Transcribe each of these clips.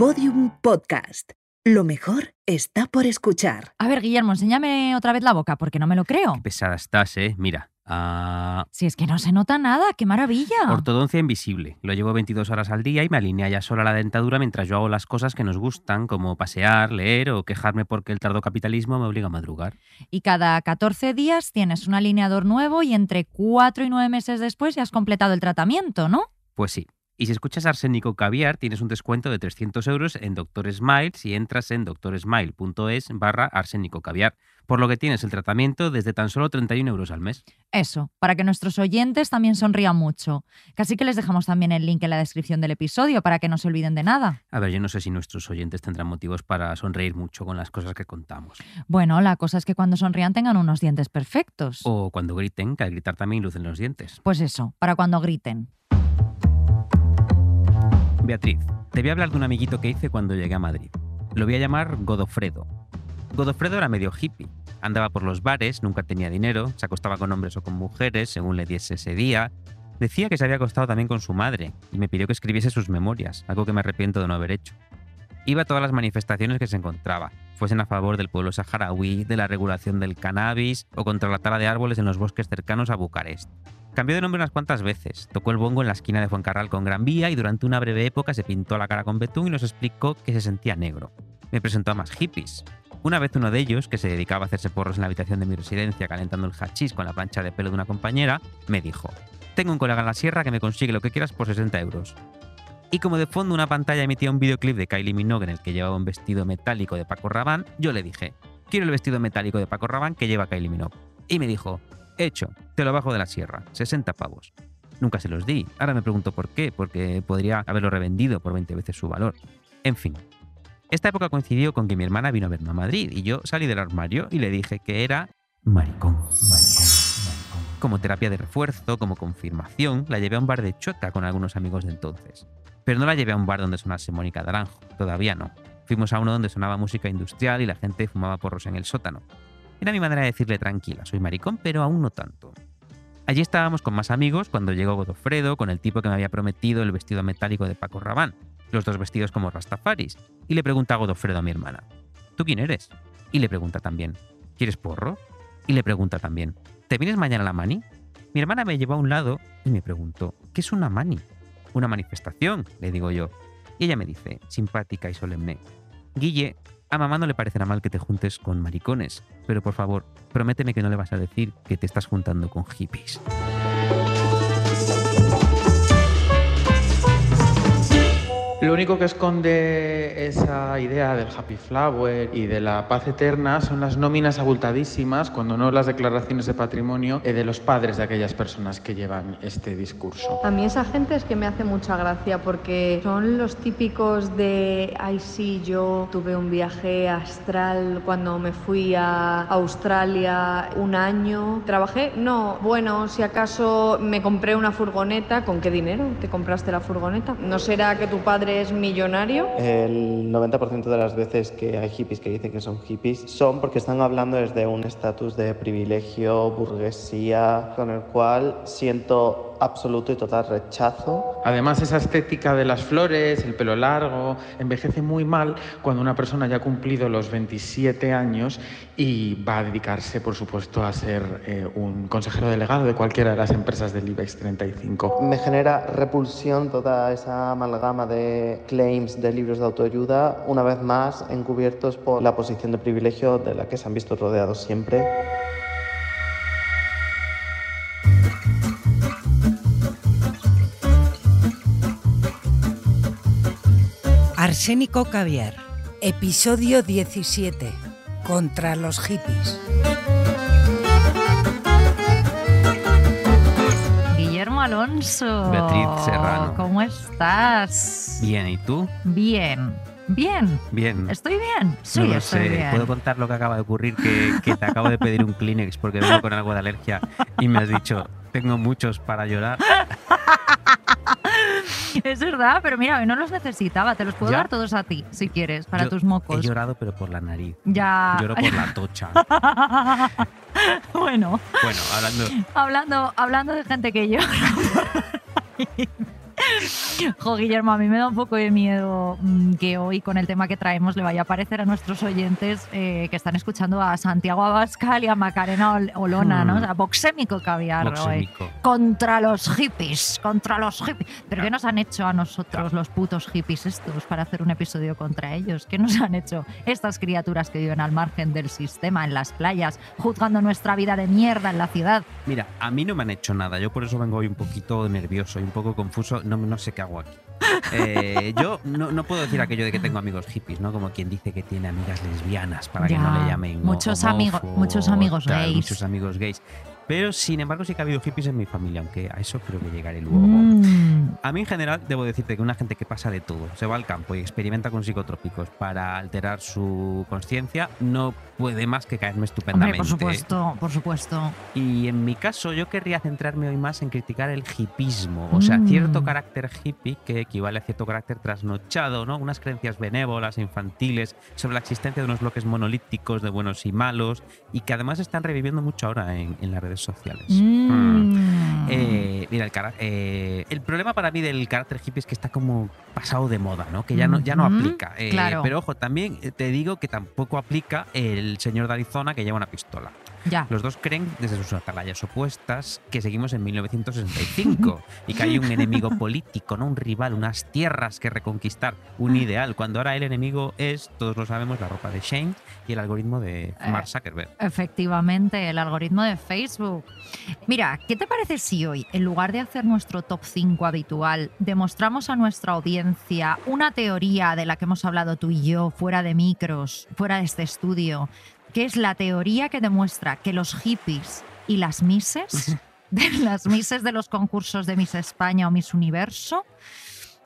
Podium Podcast. Lo mejor está por escuchar. A ver, Guillermo, enséñame otra vez la boca, porque no me lo creo. Qué pesada estás, ¿eh? Mira. ah, Si es que no se nota nada, qué maravilla. Ortodoncia invisible. Lo llevo 22 horas al día y me alinea ya sola la dentadura mientras yo hago las cosas que nos gustan, como pasear, leer o quejarme porque el tardo capitalismo me obliga a madrugar. Y cada 14 días tienes un alineador nuevo y entre 4 y 9 meses después ya has completado el tratamiento, ¿no? Pues sí. Y si escuchas Arsénico Caviar, tienes un descuento de 300 euros en Dr. Smile si entras en doctorsmile.es barra arsénico caviar, por lo que tienes el tratamiento desde tan solo 31 euros al mes. Eso, para que nuestros oyentes también sonrían mucho. Casi que les dejamos también el link en la descripción del episodio para que no se olviden de nada. A ver, yo no sé si nuestros oyentes tendrán motivos para sonreír mucho con las cosas que contamos. Bueno, la cosa es que cuando sonrían tengan unos dientes perfectos. O cuando griten, que al gritar también lucen los dientes. Pues eso, para cuando griten. Beatriz, te voy a hablar de un amiguito que hice cuando llegué a Madrid. Lo voy a llamar Godofredo. Godofredo era medio hippie. Andaba por los bares, nunca tenía dinero, se acostaba con hombres o con mujeres según le diese ese día. Decía que se había acostado también con su madre y me pidió que escribiese sus memorias, algo que me arrepiento de no haber hecho. Iba a todas las manifestaciones que se encontraba, fuesen a favor del pueblo saharaui, de la regulación del cannabis o contra la tala de árboles en los bosques cercanos a Bucarest. Cambió de nombre unas cuantas veces, tocó el bongo en la esquina de Fuencarral con Gran Vía y durante una breve época se pintó la cara con betún y nos explicó que se sentía negro. Me presentó a más hippies. Una vez uno de ellos, que se dedicaba a hacerse porros en la habitación de mi residencia calentando el hachís con la plancha de pelo de una compañera, me dijo, tengo un colega en la sierra que me consigue lo que quieras por 60 euros. Y como de fondo una pantalla emitía un videoclip de Kylie Minogue en el que llevaba un vestido metálico de Paco Rabanne, yo le dije, quiero el vestido metálico de Paco Rabanne que lleva Kylie Minogue. Y me dijo, hecho, te lo bajo de la sierra, 60 pavos. Nunca se los di. Ahora me pregunto por qué, porque podría haberlo revendido por 20 veces su valor. En fin. Esta época coincidió con que mi hermana vino a verme a Madrid y yo salí del armario y le dije que era maricón, maricón, maricón. Como terapia de refuerzo, como confirmación, la llevé a un bar de chota con algunos amigos de entonces. Pero no la llevé a un bar donde sonase Mónica Naranjo, todavía no. Fuimos a uno donde sonaba música industrial y la gente fumaba porros en el sótano. Era mi manera de decirle tranquila, soy maricón, pero aún no tanto. Allí estábamos con más amigos cuando llegó Godofredo con el tipo que me había prometido el vestido metálico de Paco Rabanne, los dos vestidos como Rastafaris, y le pregunta a Godofredo a mi hermana, ¿tú quién eres? Y le pregunta también, ¿quieres porro? Y le pregunta también, ¿te vienes mañana a la mani? Mi hermana me llevó a un lado y me preguntó, ¿qué es una mani? Una manifestación, le digo yo. Y ella me dice, simpática y solemne, Guille, a mamá no le parecerá mal que te juntes con maricones, pero por favor, prométeme que no le vas a decir que te estás juntando con hippies. Lo único que esconde esa idea del happy flower y de la paz eterna son las nóminas abultadísimas, cuando no las declaraciones de patrimonio, eh, de los padres de aquellas personas que llevan este discurso. A mí esa gente es que me hace mucha gracia porque son los típicos de, ay sí, yo tuve un viaje astral cuando me fui a Australia un año. ¿Trabajé? No. Bueno, si acaso me compré una furgoneta, ¿con qué dinero te compraste la furgoneta? ¿No será que tu padre es millonario? El 90% de las veces que hay hippies que dicen que son hippies son porque están hablando desde un estatus de privilegio, burguesía, con el cual siento absoluto y total rechazo. Además, esa estética de las flores, el pelo largo, envejece muy mal cuando una persona ya ha cumplido los 27 años y va a dedicarse, por supuesto, a ser eh, un consejero delegado de cualquiera de las empresas del IBEX 35. Me genera repulsión toda esa amalgama de claims de libros de autoayuda, una vez más encubiertos por la posición de privilegio de la que se han visto rodeados siempre. Arsénico Caviar, episodio 17. Contra los hippies. Guillermo Alonso. Beatriz Serrano. ¿Cómo estás? Bien, ¿y tú? Bien. Bien. Bien. ¿Estoy bien? Sí, no lo estoy sé. bien. ¿Puedo contar lo que acaba de ocurrir? Que, que te acabo de pedir un Kleenex porque vengo con algo de alergia y me has dicho, tengo muchos para llorar. Es verdad, pero mira, hoy no los necesitaba. Te los puedo ¿Ya? dar todos a ti, si quieres, para Yo tus mocos. He llorado, pero por la nariz. Ya. Lloro por la tocha. bueno, Bueno, hablando. hablando, hablando de gente que llora. Jo, Guillermo, a mí me da un poco de miedo mm, que hoy con el tema que traemos le vaya a parecer a nuestros oyentes eh, que están escuchando a Santiago Abascal y a Macarena Ol- Olona, ¿no? O sea, boxémico caviar hoy. Contra los hippies, contra los hippies. ¿Pero qué nos han hecho a nosotros los putos hippies estos para hacer un episodio contra ellos? ¿Qué nos han hecho estas criaturas que viven al margen del sistema, en las playas, juzgando nuestra vida de mierda en la ciudad? Mira, a mí no me han hecho nada. Yo por eso vengo hoy un poquito nervioso y un poco confuso. No, no sé qué hago aquí. Eh, yo no, no puedo decir aquello de que tengo amigos hippies, ¿no? Como quien dice que tiene amigas lesbianas para que no le llamen muchos homófobos, amigo- muchos amigos tal, gays. Muchos amigos gays. Pero sin embargo sí que ha habido hippies en mi familia, aunque a eso creo que llegaré luego. Mm. A mí en general debo decirte que una gente que pasa de todo, se va al campo y experimenta con psicotrópicos para alterar su conciencia, no puede más que caerme Hombre, estupendamente. por supuesto, por supuesto. Y en mi caso yo querría centrarme hoy más en criticar el hipismo, o sea, Mm. cierto carácter hippie que equivale a cierto carácter trasnochado, ¿no? Unas creencias benévolas e infantiles sobre la existencia de unos bloques monolíticos de buenos y malos y que además están reviviendo mucho ahora en, en las redes sociales. Mm. Eh, mira, el, eh, el problema para mí del carácter hippie es que está como pasado de moda, ¿no? Que ya no, ya no aplica. Eh, claro. Pero ojo, también eh, te digo que tampoco aplica el señor de Arizona que lleva una pistola. Ya. Los dos creen, desde sus atalayas opuestas, que seguimos en 1965 y que hay un enemigo político, no un rival, unas tierras que reconquistar, un ideal, cuando ahora el enemigo es, todos lo sabemos, la ropa de Shane y el algoritmo de Eh, Mark Zuckerberg. Efectivamente, el algoritmo de Facebook. Mira, ¿qué te parece si hoy, en lugar de hacer nuestro top 5 habitual, demostramos a nuestra audiencia una teoría de la que hemos hablado tú y yo, fuera de micros, fuera de este estudio, que es la teoría que demuestra que los hippies y las misses, de las misses de los concursos de Miss España o Miss Universo,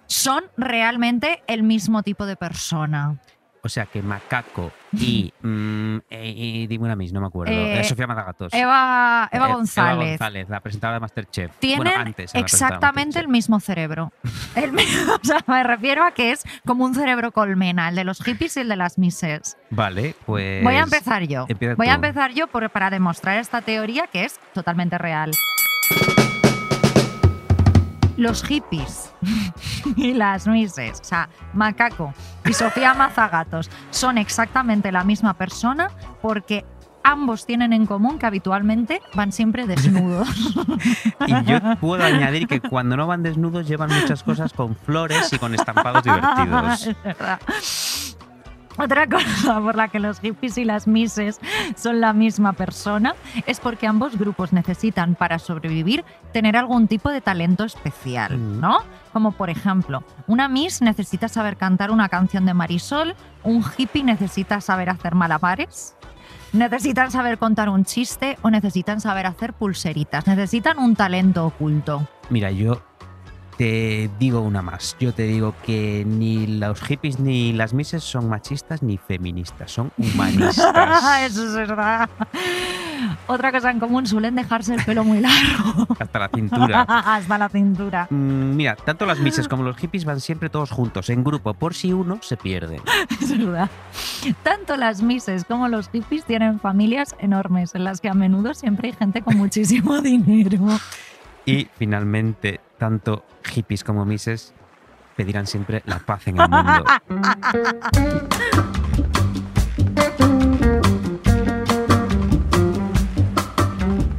son realmente el mismo tipo de persona. O sea que Macaco y. mm, eh, y dime una mis, no me acuerdo. Eh, Eh, Sofía Mazagatos. Eva, Eva Eh, González. Eva González, la presentadora de Masterchef. tienen bueno, antes era la presentadora de exactamente el Masterchef. mismo cerebro. El mi- o sea, me refiero a que es como un cerebro colmena, el de los hippies y el de las mises. Vale, pues. Voy a empezar yo. empieza Voy a tú. empezar yo por- para demostrar esta teoría que es totalmente real. Los hippies y las mises, o sea, Macaco y Sofía Mazagatos, son exactamente la misma persona porque ambos tienen en común que habitualmente van siempre desnudos. Y yo puedo añadir que cuando no van desnudos llevan muchas cosas con flores y con estampados divertidos. Es verdad. Otra cosa por la que los hippies y las mises son la misma persona es porque ambos grupos necesitan para sobrevivir tener algún tipo de talento especial, Mm. ¿no? Como por ejemplo, una miss necesita saber cantar una canción de Marisol, un hippie necesita saber hacer malabares, necesitan saber contar un chiste o necesitan saber hacer pulseritas, necesitan un talento oculto. Mira, yo te digo una más. Yo te digo que ni los hippies ni las mises son machistas ni feministas, son humanistas. Eso es verdad. Otra cosa en común, suelen dejarse el pelo muy largo. hasta la cintura. Hasta la cintura. Mm, Mira, tanto las mises como los hippies van siempre todos juntos, en grupo, por si uno se pierde. Es verdad. Tanto las mises como los hippies tienen familias enormes en las que a menudo siempre hay gente con muchísimo dinero. Y finalmente, tanto hippies como mises pedirán siempre la paz en el mundo.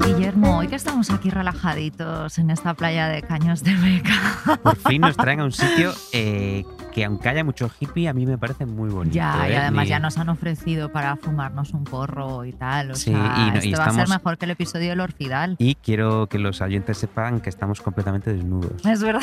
Guillermo, hoy que estamos aquí relajaditos en esta playa de Caños de Beca. Por fin nos traen a un sitio eh, que aunque haya mucho hippie, a mí me parece muy bonito. Ya, y ¿eh? además ya nos han ofrecido para fumarnos un porro y tal. O Sí, sea, y no- y esto va a ser mejor que el episodio del Orfidal. Y quiero que los oyentes sepan que estamos completamente desnudos. Es verdad,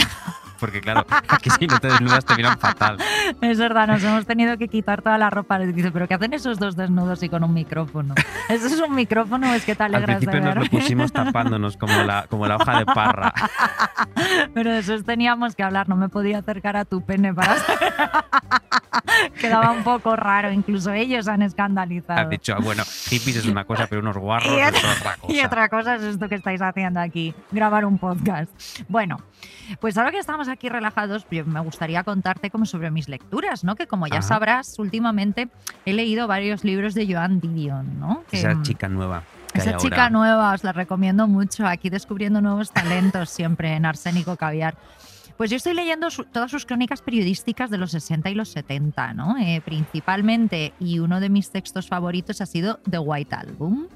Porque claro, aquí si no te desnudas te miran fatal. es verdad, nos hemos tenido que quitar toda la ropa. Dice, ¿pero qué hacen esos dos desnudos y con un micrófono? ¿Eso es un micrófono o es que te Al alegras de principio nos lo pusimos tapándonos como la, como la hoja de parra. Pero de eso teníamos que hablar, no me podía acercar a tu pene para... Quedaba un poco raro, incluso ellos han escandalizado. Has dicho, ah, bueno, hippies es una cosa, pero unos guarros Y es otra- otra cosa. Y otra cosa es esto que estáis haciendo aquí, grabar un podcast. Bueno, pues ahora que estamos aquí relajados, me gustaría contarte como sobre mis lecturas, ¿no? Que como ya Ajá. sabrás, últimamente he leído varios libros de Joan Didion, ¿no? Que, Esa mm, chica nueva. esa ahora. chica nueva, os la recomiendo mucho, aquí descubriendo nuevos talentos siempre en Arsénico Caviar. Pues yo estoy leyendo su- todas sus crónicas periodísticas de los 60 y los 70, ¿no? Eh, principalmente, y uno de mis textos favoritos ha sido The White Album.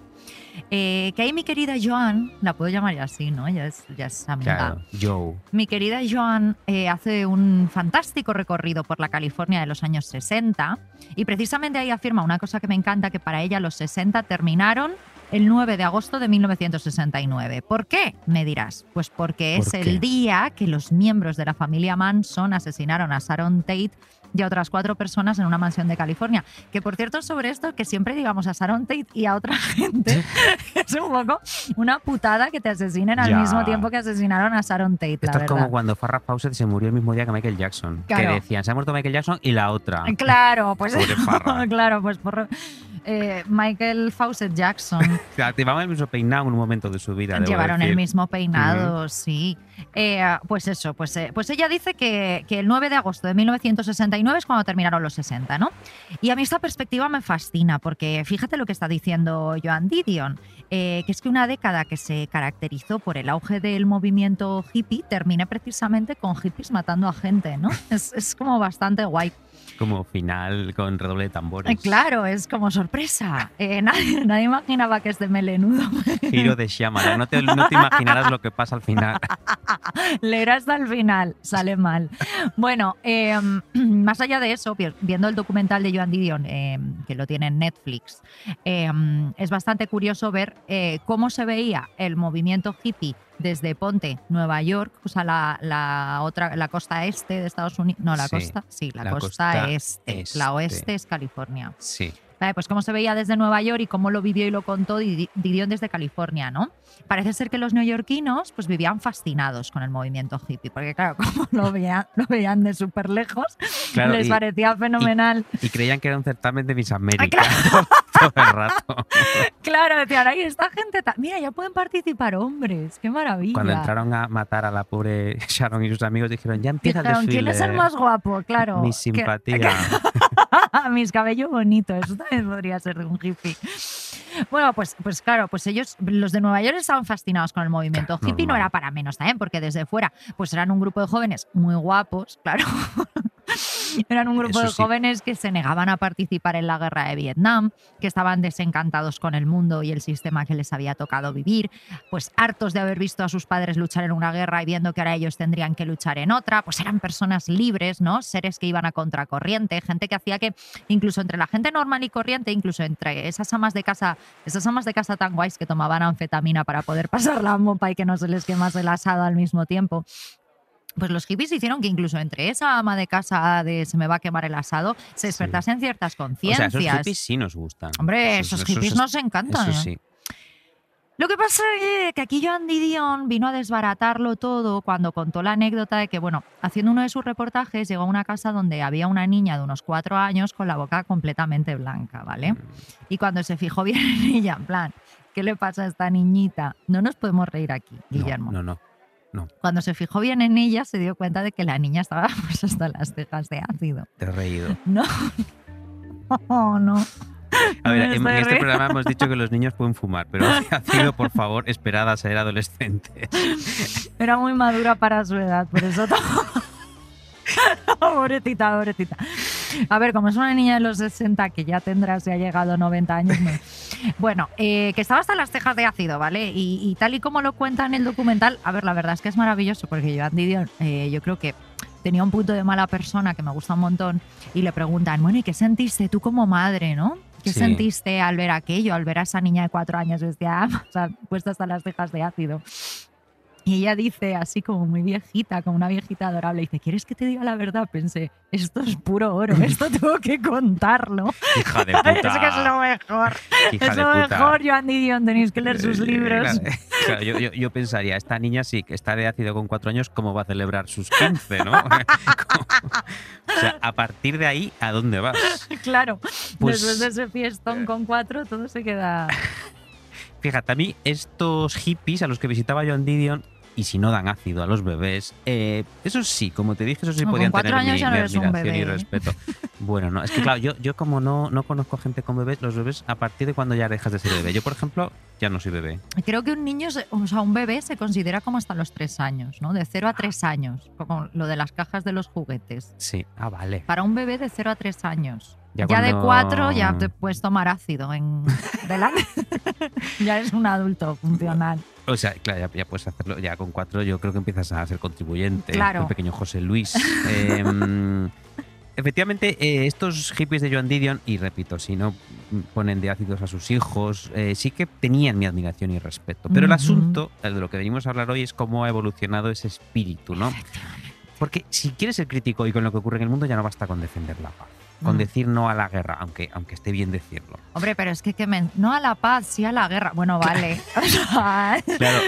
Eh, que ahí mi querida Joan, la puedo llamar ya así, ¿no? Ya es, ya es amiga. Claro, Joe. Mi querida Joan eh, hace un fantástico recorrido por la California de los años 60 y precisamente ahí afirma una cosa que me encanta, que para ella los 60 terminaron el 9 de agosto de 1969. ¿Por qué? Me dirás. Pues porque ¿Por es qué? el día que los miembros de la familia Manson asesinaron a Sharon Tate y a otras cuatro personas en una mansión de California. Que por cierto, sobre esto, que siempre digamos a Sharon Tate y a otra gente, es un poco una putada que te asesinen al Ya. mismo tiempo que asesinaron a Sharon Tate, la Esto es como cuando Farrah Fawcett se murió el mismo día que Michael Jackson. Claro. Que decían, se ha muerto Michael Jackson y la otra. Claro, pues claro, pues por eh, Michael Fawcett Jackson Llevaban el mismo peinado en un momento de su vida. llevaron el mismo peinado, sí. Eh, pues eso, pues, eh, pues ella dice que, que el 9 de agosto de 1969 es cuando terminaron los 60, ¿no? Y a mí esta perspectiva me fascina porque fíjate lo que está diciendo Joan Didion, que es que una década que se caracterizó por el auge del movimiento hippie termine precisamente con hippies matando a gente, ¿no? Es, es como bastante guay. Como final con redoble de tambores. Eh, Claro, es como sorpresa. Eh, nadie, nadie imaginaba que este melenudo Giro de Shyamalan. No te, no te imaginarás lo que pasa al final. leer hasta el final, sale mal. Bueno, eh, más allá de eso, vi- viendo el documental de Joan Didion, eh, que lo tiene en Netflix, eh, es bastante curioso ver eh, cómo se veía el movimiento hippie desde Ponte, Nueva York, o sea, la, la otra, la costa este de Estados Unidos. No, la Sí, costa, sí, la, la costa, costa este. este. La oeste es California. Sí. Vale, pues cómo se veía desde Nueva York y cómo lo vivió y lo contó Didi- Didion desde California, ¿no? Parece ser que los neoyorquinos pues vivían fascinados con el movimiento hippie, porque claro, como lo veían, lo veían de súper lejos, Claro, les y- parecía fenomenal. Y creían que era un certamen de Miss América claro. todo el rato. Claro, decían, ahí esta gente, mira, ya pueden participar hombres, qué maravilla. Cuando entraron a matar a la pobre Sharon y sus amigos, dijeron, ya empieza el desfile. ¿quién es el más guapo? Claro. Mi que- simpatía. Mis cabellos bonitos, eso también podría ser de un hippie. Bueno, pues, pues claro, pues ellos, los de Nueva York estaban fascinados con el movimiento Claro, hippie, no era para menos también, porque desde fuera, pues eran un grupo de jóvenes muy guapos, claro. Eran un grupo Eso de sí. jóvenes que se negaban a participar en la guerra de Vietnam, que estaban desencantados con el mundo y el sistema que les había tocado vivir, pues hartos de haber visto a sus padres luchar en una guerra y viendo que ahora ellos tendrían que luchar en otra, pues eran personas libres, ¿no? Seres que iban a contracorriente, gente que hacía que incluso entre la gente normal y corriente, incluso entre esas amas de casa, esas amas de casa tan guays que tomaban anfetamina para poder pasar la mopa y que no se les quemase el asado al mismo tiempo. Pues los hippies hicieron que incluso entre esa ama de casa de se me va a quemar el asado se despertasen ciertas O sea, conciencias. esos hippies sí nos gustan. Hombre, esos, hippies es- nos encantan. Eso ¿eh? sí. Lo que pasa es que aquí Joan Didion vino a desbaratarlo todo cuando contó la anécdota de que, bueno, haciendo uno de sus reportajes, llegó a una casa donde había una niña de unos cuatro años con la boca completamente blanca, ¿vale? Mm. Y cuando se fijó bien en ella, en plan, ¿qué le pasa a esta niñita? No nos podemos reír aquí, No, Guillermo. No, no. Cuando se fijó bien en ella, se dio cuenta de que la niña estaba pues, hasta las cejas de ácido. Te he reído. No. Oh, no. A ver, en, este programa hemos dicho que los niños pueden fumar, pero ha sido, por favor, esperad a ser adolescentes. Era muy madura para su edad, por eso. pobrecita, pobrecita. A ver, como es una niña de los 60 que ya tendrá, si ha llegado a 90 años. no. Bueno, eh, que estaba hasta las cejas de ácido, ¿vale? Y, y tal y como lo cuenta en el documental, a ver, la verdad es que es maravilloso porque Joan Didion, eh, yo creo que tenía un punto de mala persona que me gusta un montón y le preguntan, bueno, ¿y qué sentiste tú como madre, no? ¿Qué Sí. sentiste al ver aquello, al ver a esa niña de cuatro años vestida, o sea, puesta hasta las cejas de ácido? Y ella dice, así como muy viejita, como una viejita adorable, dice, ¿quieres que te diga la verdad? Pensé, esto es puro oro, esto tengo que contarlo. Hija de es puta. que es lo mejor. Hija es lo puta. mejor, Joan Didion, tenéis que leer sus Eh, libros. Claro, yo, yo- yo pensaría, esta niña sí que está de ácido con cuatro años, ¿cómo va a celebrar sus 15, no? o sea, a partir de ahí, ¿a dónde vas? Claro, Pues- después de ese fiestón con cuatro, todo se queda... Fíjate, a mí estos hippies a los que visitaba John Didion y si no dan ácido a los bebés, eh, eso sí, como te dije, eso sí No, podían cuatro tener mi, mi admiración y respeto. Bueno, no, es que claro, yo, yo como no, no conozco gente con bebés, los bebés a partir de cuando ya dejas de ser bebé. Yo, por ejemplo, ya no soy bebé. Creo que un niño, o sea, un bebé se considera como hasta los tres años, ¿no? De 0 a 3 años, como lo de las cajas de los juguetes. Sí, ah, vale. Para un bebé de 0 a 3 años. Ya Ya, de 4 ya te puedes tomar ácido en delante. ya eres un adulto funcional. O sea, claro, ya, ya puedes hacerlo. Ya con cuatro yo creo que empiezas a ser contribuyente. Claro. El pequeño José Luis. Em, efectivamente, eh, estos hippies de Joan Didion, y repito, si no ponen de ácidos a sus hijos, eh, sí que tenían mi admiración y respeto. Pero el asunto, el de lo que venimos a hablar hoy, es cómo ha evolucionado ese espíritu, ¿no? Porque si quieres ser crítico y con lo que ocurre en el mundo, ya no basta con defender la paz. Con Mm. decir no a la guerra, aunque, aunque esté bien decirlo. Hombre, pero es que, no a la paz, sí a la guerra. Bueno, vale. Claro,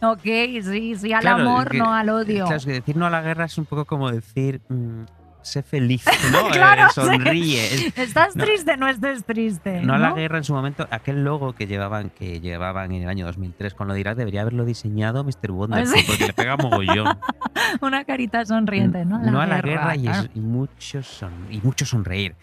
ok, sí, sí al Claro, amor, que- no al odio. Claro, es que decir no a la guerra es un poco como decir mm, sé feliz, ¿no? Claro, Eh, sonríe. Es- Estás no. triste, no estés triste. no a la guerra en su momento, aquel logo que llevaban que llevaban en el año 2003 con lo de Irak debería haberlo diseñado Mr. Wonderful Sí. porque le pega mogollón. Una carita sonriente, ¿no? no a la guerra y, es- y mucho son, y mucho sonreír.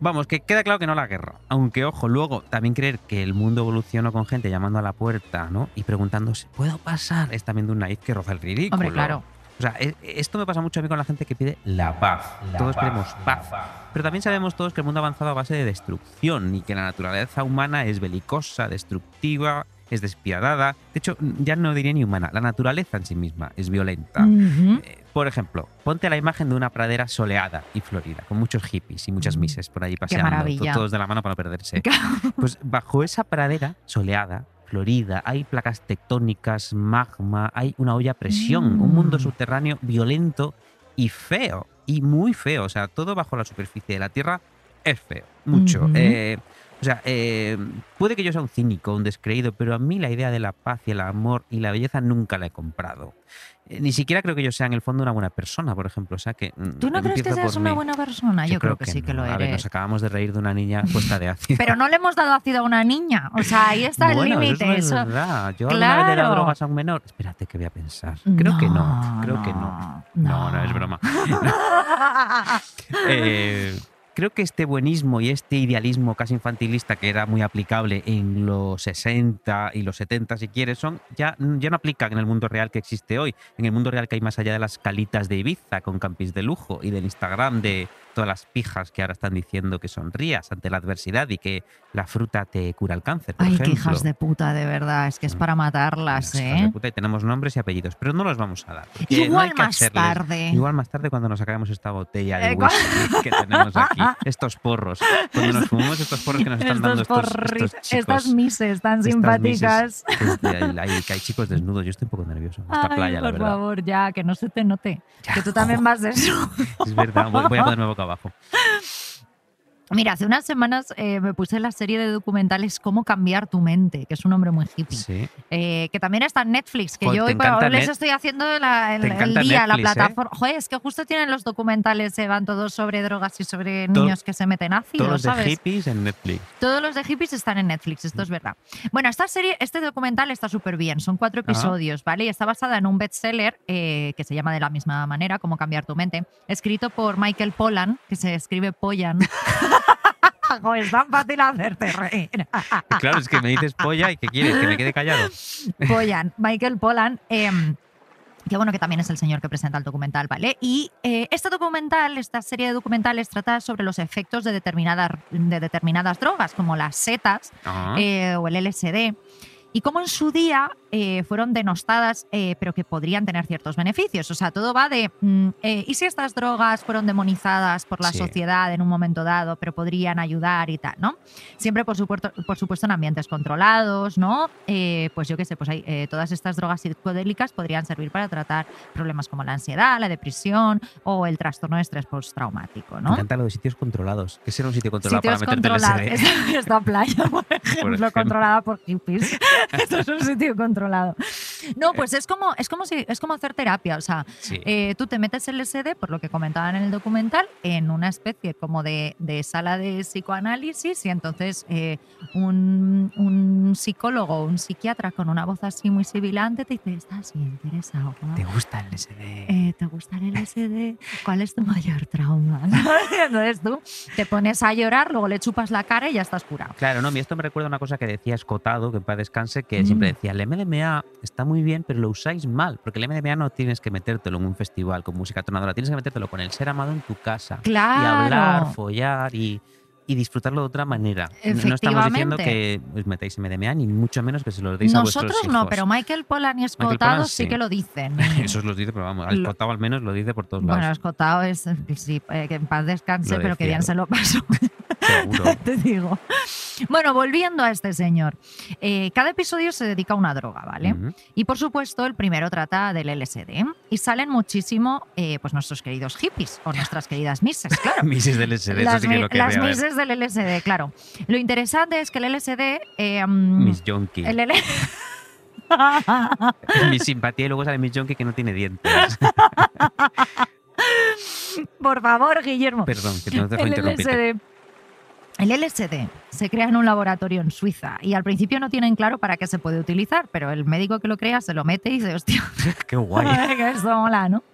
Vamos, que queda claro que no a la guerra. Aunque, ojo, luego también creer que el mundo evolucionó con gente llamando a la puerta, ¿no? Y preguntándose, ¿puedo pasar? Es también de un naiz que roza el ridículo. Hombre, claro. O sea, e- esto me pasa mucho a mí con la gente que pide la paz. todos queremos paz. Pero también sabemos todos que el mundo ha avanzado a base de destrucción y que la naturaleza humana es belicosa, destructiva, es despiadada. De hecho, ya no diría ni humana, la naturaleza en sí misma es violenta. Ujú. Eh, Por ejemplo, ponte la imagen de una pradera soleada y florida, con muchos hippies y muchas Mm, mises por ahí paseando, todos de la mano para no perderse. Pues bajo esa pradera soleada, florida, hay placas tectónicas, magma, hay una olla a presión, un mundo Mm. subterráneo violento y feo, y muy feo. O sea, todo bajo la superficie de la Tierra es feo, mucho. Eh, o sea, eh, puede que yo sea un cínico, un descreído, pero a mí la idea de la paz y el amor y la belleza nunca la he comprado. Eh, Ni siquiera creo que yo sea en el fondo una buena persona, por ejemplo. O sea, que, mm, ¿Tú no crees que seas una mí. buena persona? Yo, creo, que, sí que no. lo A ver, nos eres. acabamos de reír de una niña puesta de ácido. Pero no le hemos dado ácido a una niña. O sea, ahí está el Bueno, límite. Eso no es verdad. Yo alguna vez le he dado Claro. drogas a un menor. Espérate que voy a pensar. Creo que no. Creo que no. No, no, es broma. Eh, creo que este buenismo y este idealismo casi infantilista que era muy aplicable en los 60 y los 70, si quieres, son ya, ya no aplican en el mundo real que existe hoy. En el mundo real que hay más allá de las calitas de Ibiza con campis de lujo y del Instagram de todas las pijas que ahora están diciendo que sonrías ante la adversidad y que la fruta te cura el cáncer. Por Ay, qué ejemplo. hijas de puta, de verdad. Es que es para matarlas, Las hijas de ¿eh? puta y tenemos nombres y apellidos, pero no los vamos a dar. no Igual más hacerles- tarde. Igual más tarde cuando nos acabemos esta botella de Eh, whisky que tenemos aquí. Estos porros. Cuando nos fumamos estos porros que nos están dando Estos estos, estos chicos. estas mises tan estas simpáticas. mises, este, ahí- ahí que hay chicos desnudos. Yo estoy un poco nervioso. Esta Ay, playa, la por verdad. favor, ya, que no se te note. Ya, que tú también vas de eso. Es verdad. Voy, voy a ponerme boca abajo. Mira, hace unas semanas eh, me puse la serie de documentales Cómo cambiar tu mente, que es un nombre muy hippie. Sí. Eh, que también está en Netflix, que Joder, yo hoy hoy les estoy haciendo la- el, el día, la Netflix, ¿eh? plataforma. Joder, es que justo tienen los documentales, se van todos sobre drogas y sobre Todo- niños que se meten ácido, Todos los de ¿sabes? hippies en Netflix. Todos los de hippies están en Netflix, esto es verdad. Bueno, esta serie, este documental está súper bien, son cuatro episodios, ¿vale? Y está basada en un bestseller eh, que se llama de la misma manera, Cómo cambiar tu mente, escrito por Michael Pollan, que se escribe Pollan. Es tan fácil hacerte reír. Claro, es que me dices polla y ¿qué quieres? Que me quede callado. Pollan, Michael Pollan. em, que bueno, que también es el señor que presenta el documental, ¿vale? Y eh, este documental, esta serie de documentales trata sobre los efectos de determinadas, de determinadas drogas, como las setas, eh, o el LSD, y cómo en su día eh, fueron denostadas, eh, pero que podrían tener ciertos beneficios. O sea, todo va de, mm, eh, ¿y si estas drogas fueron demonizadas por la Sí. sociedad en un momento dado, pero podrían ayudar y tal, ¿no? Siempre, por supuesto, por supuesto en ambientes controlados, ¿no? Eh, pues yo qué sé, pues hay, eh, todas estas drogas psicodélicas podrían servir para tratar problemas como la ansiedad, la depresión o el trastorno de estrés postraumático, Me ¿no? encanta lo de sitios controlados. ¿Qué será un sitio controlado Sitios para meterte SD? Esta, esta playa, por ejemplo, ejemplo. controlada por hippies. Esto es un sitio controlado otro lado. No, pues es como, es como si es como hacer terapia. O sea, Sí. eh, tú te metes el SD, por lo que comentaban en el documental, en una especie como de, de sala de psicoanálisis y entonces eh, un, un psicólogo un psiquiatra con una voz así muy sibilante te dice, estás bien interesado. ¿no? ¿Te gusta el LSD? Eh, ¿Te gusta el LSD? ¿Cuál es tu mayor trauma? Entonces tú te pones a llorar, luego le chupas la cara y ya estás curado. Claro, no, a mí esto me recuerda una cosa que decía Escotado, que en paz descanse, que siempre Mm. decía, el MDMA está muy bien, pero lo usáis mal, porque el MDMA no tienes que metértelo en un festival con música tonadora, tienes que metértelo con el ser amado en tu casa. Claro. Y hablar, follar y, y disfrutarlo de otra manera. No- No estamos diciendo que os metáis MDMA, ni mucho menos que se lo deis a Nosotros vuestros no, hijos. pero Michael Pollan y Escotado sí. sí. que lo dicen. Eso os lo dice, pero vamos, Lo- Escotado al menos lo dice por todos Bueno, lados. Escotado es, sí, eh, que en paz descanse, Lo pero que bien se lo pasó. Seguro. te digo. Bueno, volviendo a este señor. Eh, cada episodio se dedica a una droga, ¿vale? Y por supuesto, el primero trata del LSD. Y salen muchísimo pues pues nuestros queridos hippies o nuestras queridas mises, claro. Mises del LSD, eso las sí que lo las querría ver. mises del LSD, claro. Lo interesante es que el LSD. eh, mm, Miss Jonky. el L- Mi simpatía y luego sale Miss Jonky que no tiene dientes. Por favor, Guillermo. Perdón, que no te dejo el. LSD. El LSD se crea en un laboratorio en Suiza y al principio no tienen claro para qué se puede utilizar, pero el médico que lo crea se lo mete y dice, hostia, Qué guay. que esto mola, ¿no?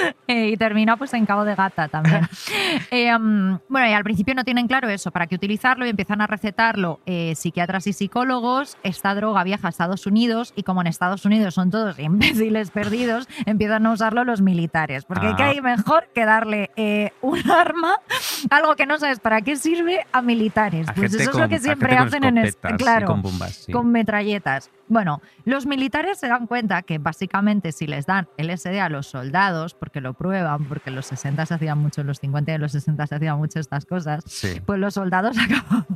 Eh, y termina pues en Cabo de Gata también. Eh, um, bueno, y al principio no tienen claro eso, para qué utilizarlo y empiezan a recetarlo eh, psiquiatras y psicólogos. Esta droga viaja a Estados Unidos y como en Estados Unidos son todos imbéciles perdidos, empiezan a usarlo los militares. Porque Ah. ¿qué hay mejor que darle eh, un arma, algo que no sabes para qué sirve, a militares? A Pues eso es con- lo que siempre hacen en es- claro, con bombas, sí. con metralletas. Bueno, los militares se dan cuenta que básicamente si les dan LSD a los soldados, porque lo prueban, porque en los 60 se hacían mucho, en los 50 y en los 60 se hacían mucho estas cosas, Sí. pues los soldados acababan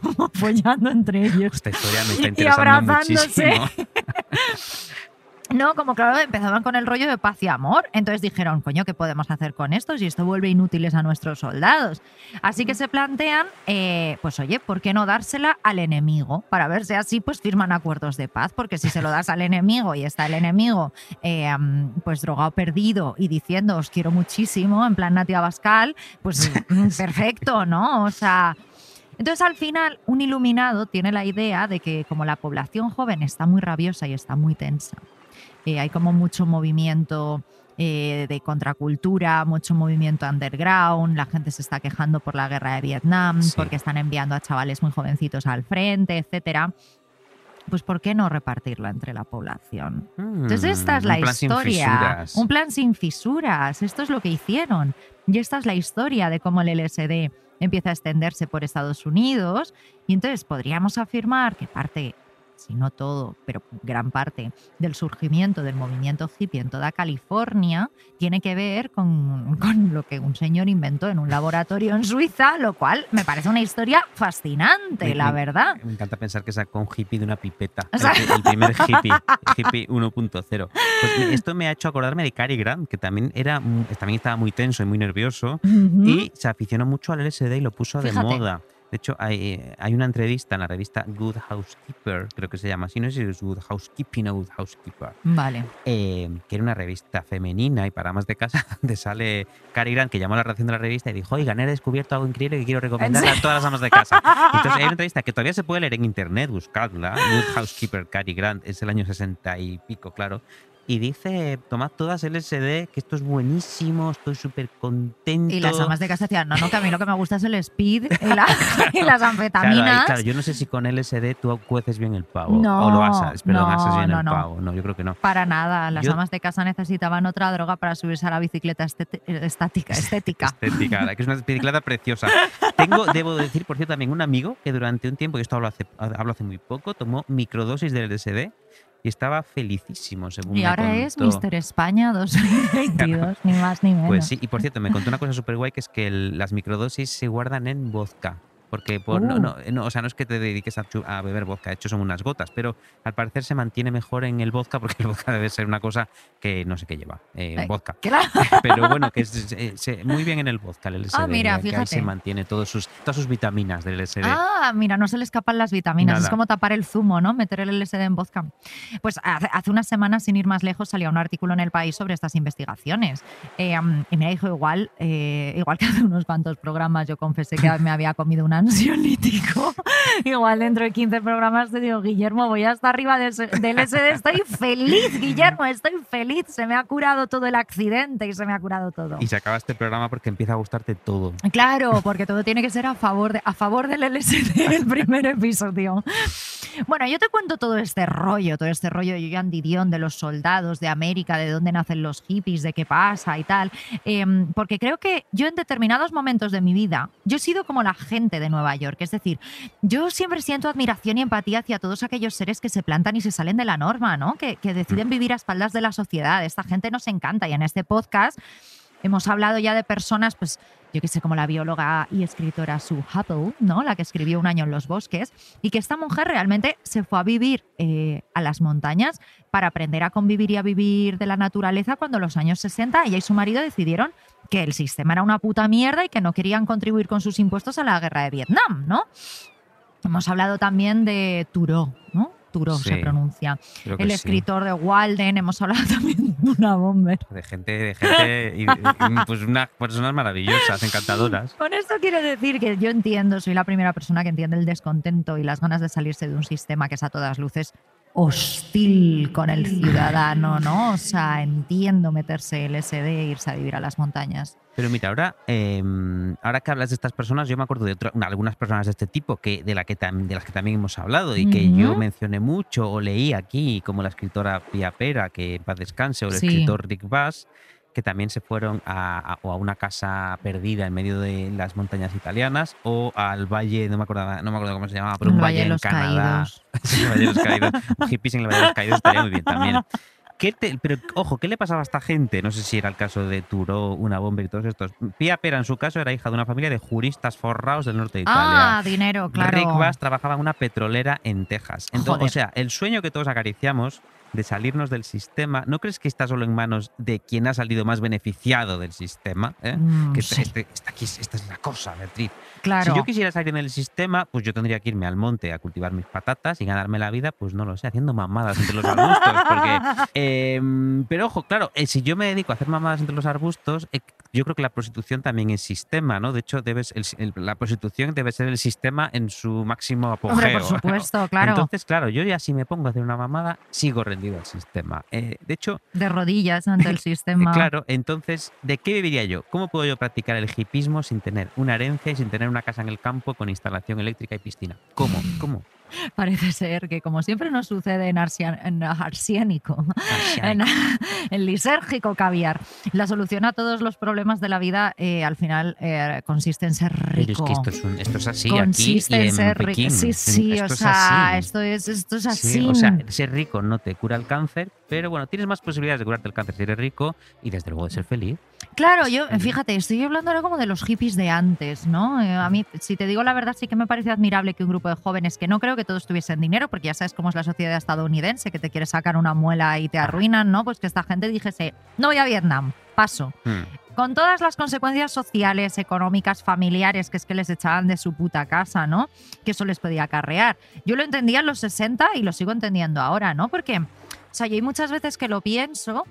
como follando entre ellos. Esta historia me está Y interesando abrazándose. muchísimo. No, como claro, empezaban con el rollo de paz y amor. Entonces dijeron, coño, ¿qué podemos hacer con esto si esto vuelve inútiles a nuestros soldados? Así que se plantean, eh, pues oye, ¿por qué no dársela al enemigo? Para ver si así pues firman acuerdos de paz, porque si se lo das al enemigo y está el enemigo eh, pues drogado perdido y diciendo os quiero muchísimo, en plan Natia Bascal, pues perfecto, ¿no? O sea... Entonces, al final, un iluminado tiene la idea de que como la población joven está muy rabiosa y está muy tensa, eh, hay como mucho movimiento eh, de contracultura, mucho movimiento underground, la gente se está quejando por la guerra de Vietnam, Sí. porque están enviando a chavales muy jovencitos al frente, etcétera. Pues ¿por qué no repartirla entre la población? Entonces esta es Mm, la un historia. Un plan sin fisuras. Esto es lo que hicieron. Y esta es la historia de cómo el LSD empieza a extenderse por Estados Unidos. Y entonces podríamos afirmar que parte, si no todo, pero gran parte del surgimiento del movimiento hippie en toda California tiene que ver con, con lo que un señor inventó en un laboratorio en Suiza, lo cual me parece una historia fascinante, Me- la verdad. Me encanta pensar que sacó un hippie de una pipeta. O sea- El, el primer hippie, hippie 1.0. Pues esto me ha hecho acordarme de Cary Grant, que también, era, también estaba muy tenso y muy nervioso. Y se aficionó mucho al LSD y lo puso Fíjate. de moda. De hecho, hay, hay una entrevista en la revista Good Housekeeper, creo que se llama así, no sé si es Good Housekeeping o Good Housekeeper, Vale. eh, que era una revista femenina y para más de casa, donde sale Cary Grant, que llamó a la redacción de la revista y dijo, oigan, he descubierto algo increíble que quiero recomendar a todas las amas de casa. Entonces hay una entrevista que todavía se puede leer en internet, buscadla, Good Housekeeper Cary Grant, es el año 60 y pico, claro. Y dice, tomad todas LSD, que esto es buenísimo, estoy súper contento. Y las amas de casa decían, no, no, que a mí lo que me gusta es el speed y, la- y las Claro, ahí, anfetaminas. claro, yo no sé si con LSD tú cueces bien el pavo. No, o lo asas, perdón, no, asas bien no, el no. pavo. No, yo creo que no. Para nada, las Yo- amas de casa necesitaban otra droga para subirse a la bicicleta estática, estética. Estética, que es una bicicleta preciosa. Tengo, debo decir, por cierto, también un amigo que durante un tiempo, y esto hablo hace, hablo hace muy poco, tomó microdosis de LSD y estaba felicísimo, según Y me ahora es contó. Mr. España 2022, ni más ni menos. Pues sí, y por cierto, me contó una cosa súper guay que es que el- las microdosis se guardan en vodka. Porque por, no, Uh. no, no, o sea, no es que te dediques a, a beber vodka, de hecho son unas gotas, pero al parecer se mantiene mejor en el vodka porque el vodka debe ser una cosa que no sé qué lleva, eh, Eh, vodka. Claro. Pero bueno, que es, eh, se- muy bien en el vodka, el LSD, Ah, mira, que ahí fíjate. se mantiene todos sus, todas sus vitaminas del LSD. Ah, mira, no se le escapan las vitaminas. Es Nada. como tapar el zumo, ¿no? Meter el LSD en vodka. Pues hace, unas semanas, sin ir más lejos, salía un artículo en El País sobre estas investigaciones. Eh, y me dijo igual, eh, igual que hace unos cuantos programas yo confesé que me había comido un ansiolítico. igual dentro de 15 programas te digo, Guillermo, voy hasta arriba del, del LSD. Estoy feliz, Guillermo, estoy feliz. Se me ha curado todo el accidente y se me ha curado todo. Y se acaba este programa porque empieza a gustarte todo. Claro, porque todo tiene que ser a favor, de, a favor del LSD el primer episodio. Bueno, yo te cuento todo este rollo, todo este rollo de Joan Didion, de los soldados, de América, de dónde nacen los hippies, de qué pasa y tal, em, porque creo que yo en determinados momentos de mi vida, yo he sido como la gente de Nueva York, es decir, yo siempre siento admiración y empatía hacia todos aquellos seres que se plantan y se salen de la norma, ¿no? Que, que deciden vivir a espaldas de la sociedad. Esta gente nos encanta y en este podcast hemos hablado ya de personas, pues yo que sé, como la bióloga y escritora Sue Huttle, ¿no? La que escribió Un año en los bosques, y que esta mujer realmente se fue a vivir eh, a las montañas para aprender a convivir y a vivir de la naturaleza cuando en los años 60 ella y su marido decidieron que el sistema era una puta mierda y que no querían contribuir con sus impuestos a la guerra de Vietnam, ¿no? Hemos hablado también de Thoreau, ¿no? Se pronuncia. El sí. escritor de Walden, hemos hablado también de una bomber. De gente, de gente, y, y, pues unas personas maravillosas, encantadoras. Con esto quiero decir que yo entiendo, soy la primera persona que entiende el descontento y las ganas de salirse de un sistema que es a todas luces hostil con el ciudadano, ¿no? O sea, entiendo meterse LSD e irse a vivir a las montañas. Pero mira, ahora, eh, ahora que hablas de estas personas, yo me acuerdo de otra- algunas personas de este tipo que, de, la que tam- de las que también hemos hablado y que yo mencioné mucho o leí aquí, como la escritora Pia Pera, que en paz descanse, o el Sí. escritor Rick Bass, que también se fueron a, a- o a una casa perdida en medio de las montañas italianas o al valle, no me acuerdo, no me acuerdo cómo se llamaba, pero un Valle valle, en los Canadá. Sí, el Valle de los Caídos. Hippies en el Valle de los Caídos estaría muy bien también. ¿Qué te- pero ojo, ¿qué le pasaba a esta gente? No sé si era el caso de Turo, una bomba y todos estos. Pia Pera, en su caso, era hija de una familia de juristas forrados del norte de Italia. Ah, dinero, claro. Rick Bass trabajaba en una petrolera en Texas. Entonces, Joder. o sea, el sueño que todos acariciamos de salirnos del sistema, ¿no crees que está solo en manos de quien ha salido más beneficiado del sistema? eh? Mm, que sí, este- esta, aquí, esta es la cosa, Beatriz. claro. Si yo quisiera salir del sistema, pues yo tendría que irme al monte a cultivar mis patatas y ganarme la vida, pues no lo sé, haciendo mamadas entre los arbustos. Porque, em, pero ojo, claro, eh, si yo me dedico a hacer mamadas entre los arbustos, eh, yo creo que la prostitución también es sistema, ¿no? De hecho, debes, el- el- la prostitución debe ser el sistema en su máximo apogeo. Hombre, por supuesto, claro. Entonces, claro, yo ya si me pongo a hacer una mamada, sigo rendido al sistema. Eh, de hecho, de rodillas ante el sistema. Claro, entonces, ¿de qué viviría yo? ¿Cómo puedo yo practicar el hipismo sin tener una herencia y sin tener una casa en el campo con instalación eléctrica y piscina? ¿Cómo? ¿Cómo? Parece ser que, como siempre nos sucede en, arsia- en arsiénico, en, en lisérgico caviar, la solución a todos los problemas de la vida eh, al final eh, consiste en ser Pero es rico. que esto es, un- esto es así aquí consiste y en en ser rico. Sí, sí, esto o es sea, así. esto es, esto es Sí, así. o sea, ser rico no te cura el cáncer, pero bueno, tienes más posibilidades de curarte el cáncer si eres rico y desde luego de ser feliz. Claro, yo, fíjate, estoy hablando ahora como de los hippies de antes, ¿no? Eh, a mí, si te digo la verdad, sí que me parece admirable que un grupo de jóvenes, que no creo que todos tuviesen dinero, porque ya sabes cómo es la sociedad estadounidense, que te quiere sacar una muela y te arruinan, ¿no? Pues que esta gente dijese, no voy a Vietnam, paso. Hmm. Con todas las consecuencias sociales, económicas, familiares, que es que les echaban de su puta casa, ¿no? Que eso les podía acarrear. Yo lo entendía en los 60 y lo sigo entendiendo ahora, ¿no? Porque, o sea, yo hay muchas veces que lo pienso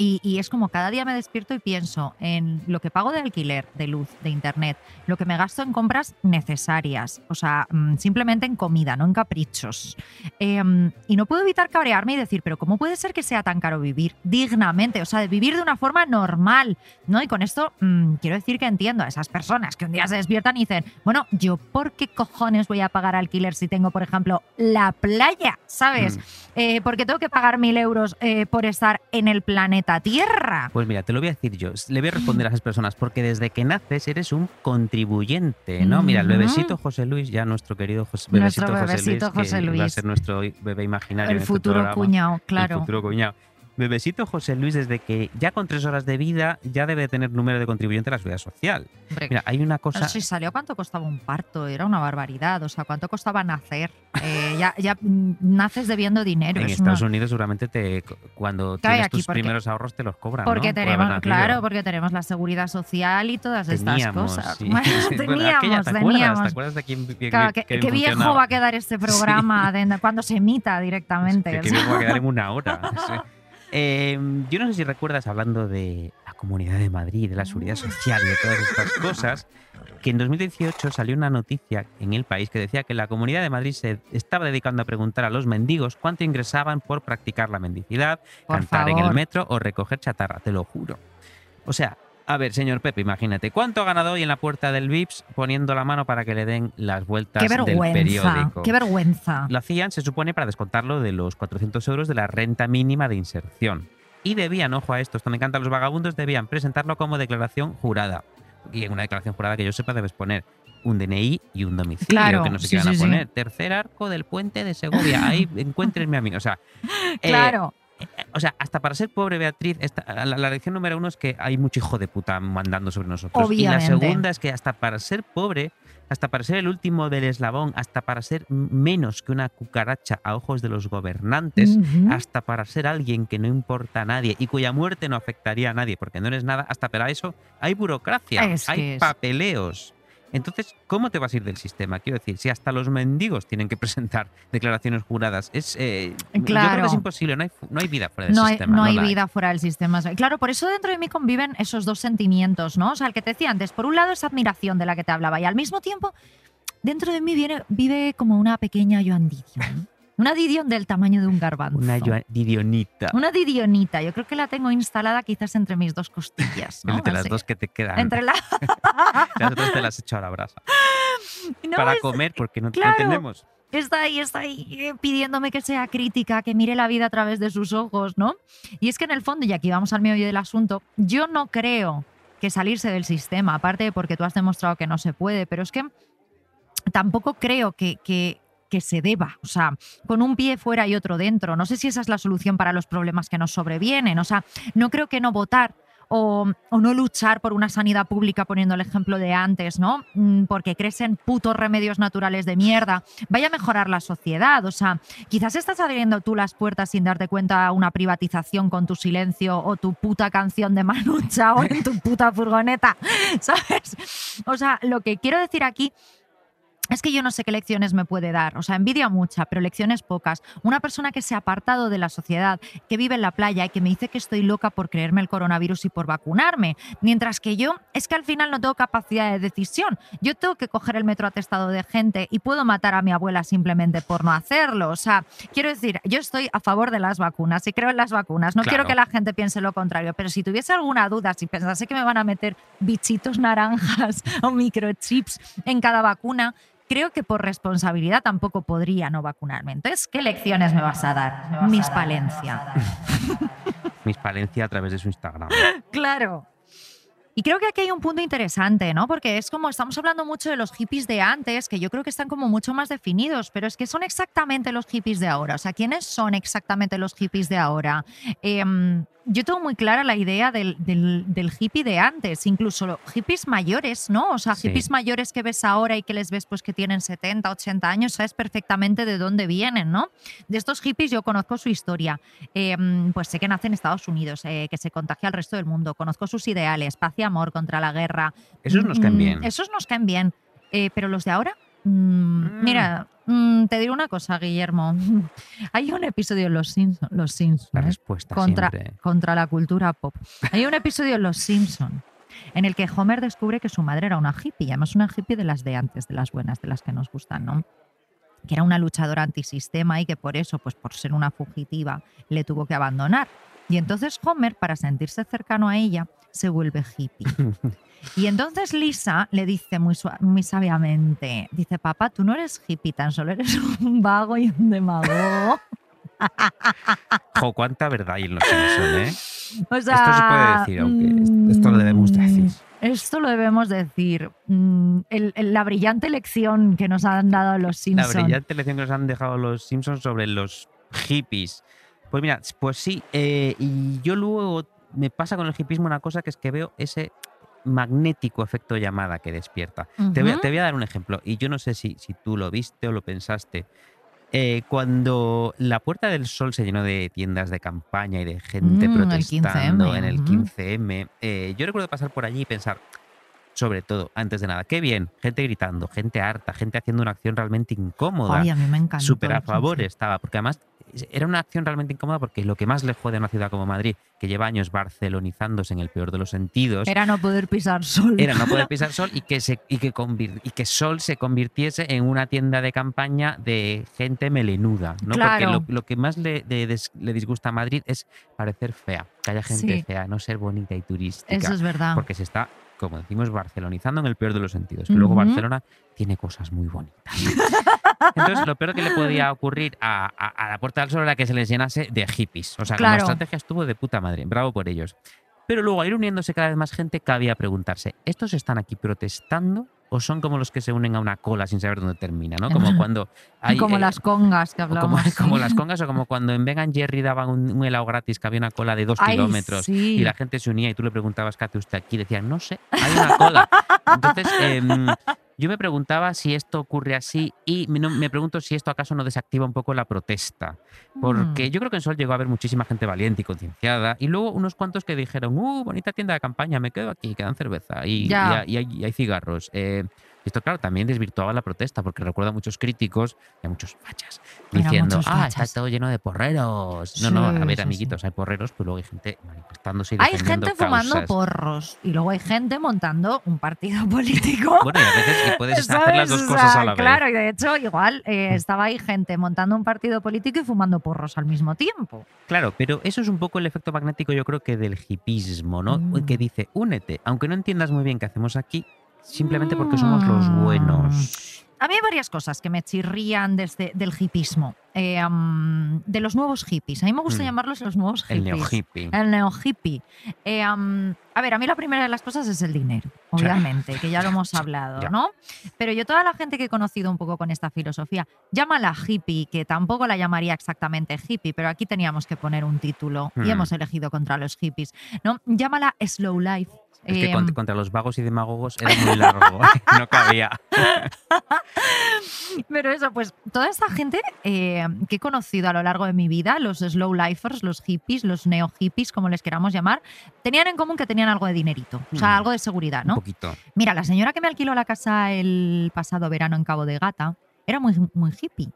y, y es como cada día me despierto y pienso en lo que pago de alquiler, de luz, de internet, lo que me gasto en compras necesarias, o sea, mm, simplemente en comida, no en caprichos. Em, y no puedo evitar cabrearme y decir, pero ¿cómo puede ser que sea tan caro vivir dignamente? O sea, de vivir de una forma normal, ¿no? Y con esto mm, quiero decir que entiendo a esas personas que un día se despiertan y dicen, bueno, ¿yo por qué cojones voy a pagar alquiler si tengo, por ejemplo, la playa? ¿Sabes? Hmm. Eh, porque tengo que pagar mil euros eh, por estar en el planeta Tierra. Pues mira, te lo voy a decir yo. Le voy a responder a esas personas porque desde que naces eres un contribuyente, ¿no? Mira, el Ujú. bebesito José Luis, ya nuestro querido José, Nuestro bebesito, bebesito José Luis, José que va a ser nuestro bebé imaginario. El este futuro cuñado, El claro. futuro cuñado. Bebesito José Luis, desde que ya con tres horas de vida ya debe tener número de contribuyente a la seguridad social. Hombre, Mira, hay una cosa. Si salió cuánto costaba un parto, era una barbaridad. O sea, cuánto costaba nacer. Eh, ya, ya naces debiendo dinero. En es Estados una- Unidos seguramente te, cuando tienes tus porque- primeros ahorros te los cobran. Porque tenemos, claro, porque tenemos la seguridad social y todas estas cosas. sí. Bueno, Bueno, teníamos, aquella, ¿te acuerdas? teníamos. ¿Te acuerdas de quién, quién- Claro, quién viejo va a quedar este programa de- cuando se emita directamente. Que, o que viejo va a quedar en una hora. sí. Eh, yo no sé si recuerdas, hablando de la Comunidad de Madrid, de la seguridad social y de todas estas cosas, que en 2018 salió una noticia en el país que decía que la Comunidad de Madrid se estaba dedicando a preguntar a los mendigos cuánto ingresaban por practicar la mendicidad, Por cantar en el metro o recoger chatarra, te lo juro. O sea, a ver, señor Pepe, imagínate, ¿cuánto ha ganado hoy en la puerta del VIPS poniendo la mano para que le den las vueltas Qué del periódico? qué vergüenza. Lo hacían, se supone, para descontarlo de los 400 euros de la renta mínima de inserción. Y debían, ojo a esto, esto me encanta, los vagabundos debían presentarlo como declaración jurada. Y en una declaración jurada que yo sepa debes poner un DNI y un domicilio, Claro, que no sé sí, qué van sí, a sí. poner. Tercer arco del puente de Segovia, ahí encuéntrenme a mí. O sea, eh, Claro. O sea, hasta para ser pobre, Beatriz, esta- la, la lección número uno es que hay mucho hijo de puta mandando sobre nosotros. Obviamente. Y la segunda es que hasta para ser pobre, hasta para ser el último del eslabón, hasta para ser menos que una cucaracha a ojos de los gobernantes, hasta para ser alguien que no importa a nadie y cuya muerte no afectaría a nadie porque no eres nada, hasta para eso hay burocracia, Es hay papeleos. Entonces, ¿cómo te vas a ir del sistema? Quiero decir, si hasta los mendigos tienen que presentar declaraciones juradas, es, eh, yo creo que es imposible, no hay, no hay vida fuera del no hay, sistema. no hay la vida fuera del sistema. Claro, por eso dentro de mí conviven esos dos sentimientos, ¿no? O sea, el que te decía antes, por un lado esa admiración de la que te hablaba y al mismo tiempo, dentro de mí viene, vive como una pequeña Joan Didion. Una Didion del tamaño de un garbanzo. Una Didionita. Una Didionita. Yo creo que la tengo instalada quizás entre mis dos costillas. ¿no? Entre las dos que te quedan. Entre la... Las otras te las he hecho a la brasa. No, Para es- comer, porque no, no claro. tenemos. está ahí, está ahí eh, pidiéndome que sea crítica, que mire la vida a través de sus ojos, ¿no? Y es que en el fondo, y aquí vamos al meollo del asunto, yo no creo que salirse del sistema, aparte de porque tú has demostrado que no se puede, pero es que tampoco creo que, que, que se deba, o sea, con un pie fuera y otro dentro. No sé si esa es la solución para los problemas que nos sobrevienen, o sea, no creo que no votar o, o no luchar por una sanidad pública, poniendo el ejemplo de antes, ¿no? Mm, Porque crees en putos remedios naturales de mierda, vaya a mejorar la sociedad. O sea, quizás estás abriendo tú las puertas sin darte cuenta a una privatización con tu silencio o tu puta canción de Manu Chao en tu puta furgoneta, ¿sabes? O sea, lo que quiero decir aquí es que yo no sé qué lecciones me puede dar. O sea, envidia mucha, pero lecciones pocas. Una persona que se ha apartado de la sociedad, que vive en la playa y que me dice que estoy loca por creerme el coronavirus y por vacunarme. Mientras que yo es que al final no tengo capacidad de decisión. Yo tengo que coger el metro atestado de gente y puedo matar a mi abuela simplemente por no hacerlo. O sea, quiero decir, yo estoy a favor de las vacunas y creo en las vacunas. No quiero que la gente piense lo contrario, pero si tuviese alguna duda, si pensase que me van a meter bichitos naranjas o microchips en cada vacuna, creo que por responsabilidad tampoco podría no vacunarme. Entonces, ¿qué lecciones me vas a dar? Mis Palencia. Miss Palencia a través de su Instagram. Claro. Y creo que aquí hay un punto interesante, ¿no? Porque es como estamos hablando mucho de los hippies de antes, que yo creo que están como mucho más definidos, pero es que son exactamente los hippies de ahora. O sea, ¿quiénes son exactamente los hippies de ahora? Em, yo tengo muy clara la idea del, del- del hippie de antes, incluso los hippies mayores, ¿no? O sea, Sí. hippies mayores que ves ahora y que les ves pues que tienen 70, 80 años, sabes perfectamente de dónde vienen, ¿no? De estos hippies yo conozco su historia. Eh, pues sé que nace en Estados Unidos, eh, que se contagia al resto del mundo. Conozco sus ideales, paz y amor contra la guerra. Esos nos caen Mm, bien. Esos nos caen bien. Eh, pero los de ahora, mm, Mm. mira, mm, te diré una cosa, Guillermo. Hay un episodio en Los Simpsons, los Simpsons La ¿eh? respuesta contra, siempre. contra la cultura pop. Hay un episodio en Los Simpson en el que Homer descubre que su madre era una hippie, y además una hippie de las de antes, de las buenas, de las que nos gustan, ¿no? Que era una luchadora antisistema y que por eso, pues por ser una fugitiva, le tuvo que abandonar. Y entonces Homer, para sentirse cercano a ella, se vuelve hippie. Y entonces Lisa le dice muy, muy sabiamente, dice, papá, tú no eres hippie, tan solo eres un vago y un demagogo. Jo, cuánta verdad hay en los Simpsons, ¿eh? O sea, Esto se puede decir, aunque est- esto lo debemos decir. mm, Esto lo debemos decir. Mm, el- el- la brillante lección que nos han dado los La Simpsons. brillante lección que nos han dejado los Simpsons sobre los hippies. Pues mira, pues sí. eh, y yo luego me pasa con el hipismo una cosa que es que veo ese magnético efecto llamada que despierta. te, voy a, Ujú. te voy a dar un ejemplo, y yo no sé si, si tú lo viste o lo pensaste. Eh, cuando la Puerta del Sol se llenó de tiendas de campaña y de gente Mm, protestando 15M, en el ujú. 15M, eh, yo recuerdo pasar por allí y pensar, sobre todo, antes de nada, qué bien, gente gritando, gente harta, gente haciendo una acción realmente incómoda Ay, a mí me encanta. súper a favor estaba, porque además era una acción realmente incómoda porque lo que más le jode a una ciudad como Madrid, que lleva años barcelonizándose en el peor de los sentidos, Era no poder pisar sol. era no poder pisar sol y que, se, y, que convir- y que sol se convirtiese en una tienda de campaña de gente melenuda. ¿no? Claro. Porque lo, lo que más le, le des- le disgusta a Madrid es parecer fea, que haya gente Sí. fea, no ser bonita y turística. Eso es verdad. Porque se está, como decimos, barcelonizando en el peor de los sentidos. Que luego. Barcelona tiene cosas muy bonitas. Entonces, lo peor que le podía ocurrir a, a- a la Puerta del Sol era que se les llenase de hippies. O sea, como Claro. estrategia estuvo de puta madre. Bravo por ellos. Pero luego, al ir uniéndose cada vez más gente, cabía preguntarse: ¿estos están aquí protestando o son como los que se unen a una cola sin saber dónde termina? ¿no? Como cuando hay. como eh, las congas que o como, hablamos. como las congas o como cuando en Vegan Jerry daban un, un helado gratis que había una cola de dos Ay, kilómetros sí. y la gente se unía y tú le preguntabas qué hace usted aquí y decían, no sé, hay una cola. Entonces, em, yo me preguntaba si esto ocurre así y me, no- me pregunto si esto acaso no desactiva un poco la protesta. Porque Mm. yo creo que en Sol llegó a haber muchísima gente valiente y concienciada y luego unos cuantos que dijeron, uh, bonita tienda de campaña, me quedo aquí, quedan cerveza y, y hay, y hay cigarros. Eh, esto, claro, también desvirtuaba la protesta, porque recuerdo a muchos críticos y a muchos fachas diciendo, muchos ah, fachas". está todo lleno de porreros. No, no, a ver, sí, amiguitos, hay porreros, pero luego hay gente manifestándose y Hay gente fumando causas. porros y luego hay gente montando un partido político. Bueno, y a veces puedes hacer las ¿sabes? dos O cosas a la vez. Claro, y de hecho, igual eh, estaba ahí gente montando un partido político y fumando porros al mismo tiempo. Claro, pero eso es un poco el efecto magnético, yo creo que del hipismo, ¿no? Mm. Que dice, únete, aunque no entiendas muy bien qué hacemos aquí, simplemente porque somos los Mm. buenos. A mí hay varias cosas que me chirrían desde del hipismo, eh, de los nuevos hippies. A mí me gusta Mm. llamarlos los nuevos El hippies. El neo hippie. Eh, am, a ver, a mí la primera de las cosas es el dinero, obviamente, que ya lo hemos hablado. ¿no? Pero yo toda la gente que he conocido un poco con esta filosofía, llámala hippie, que tampoco la llamaría exactamente hippie, pero aquí teníamos que poner un título y Hmm. hemos elegido contra los hippies, ¿no? Llámala slow life. Es que Em, contra, contra los vagos y demagogos era muy largo, no cabía. Pero eso, pues toda esta gente eh, que he conocido a lo largo de mi vida, los slow lifers, los hippies, los neo hippies, como les queramos llamar, tenían en común que tenían algo de dinerito, o sea, Mm. algo de seguridad, Un ¿no? poquito. Mira, la señora que me alquiló la casa el pasado verano en Cabo de Gata era muy, muy hippie.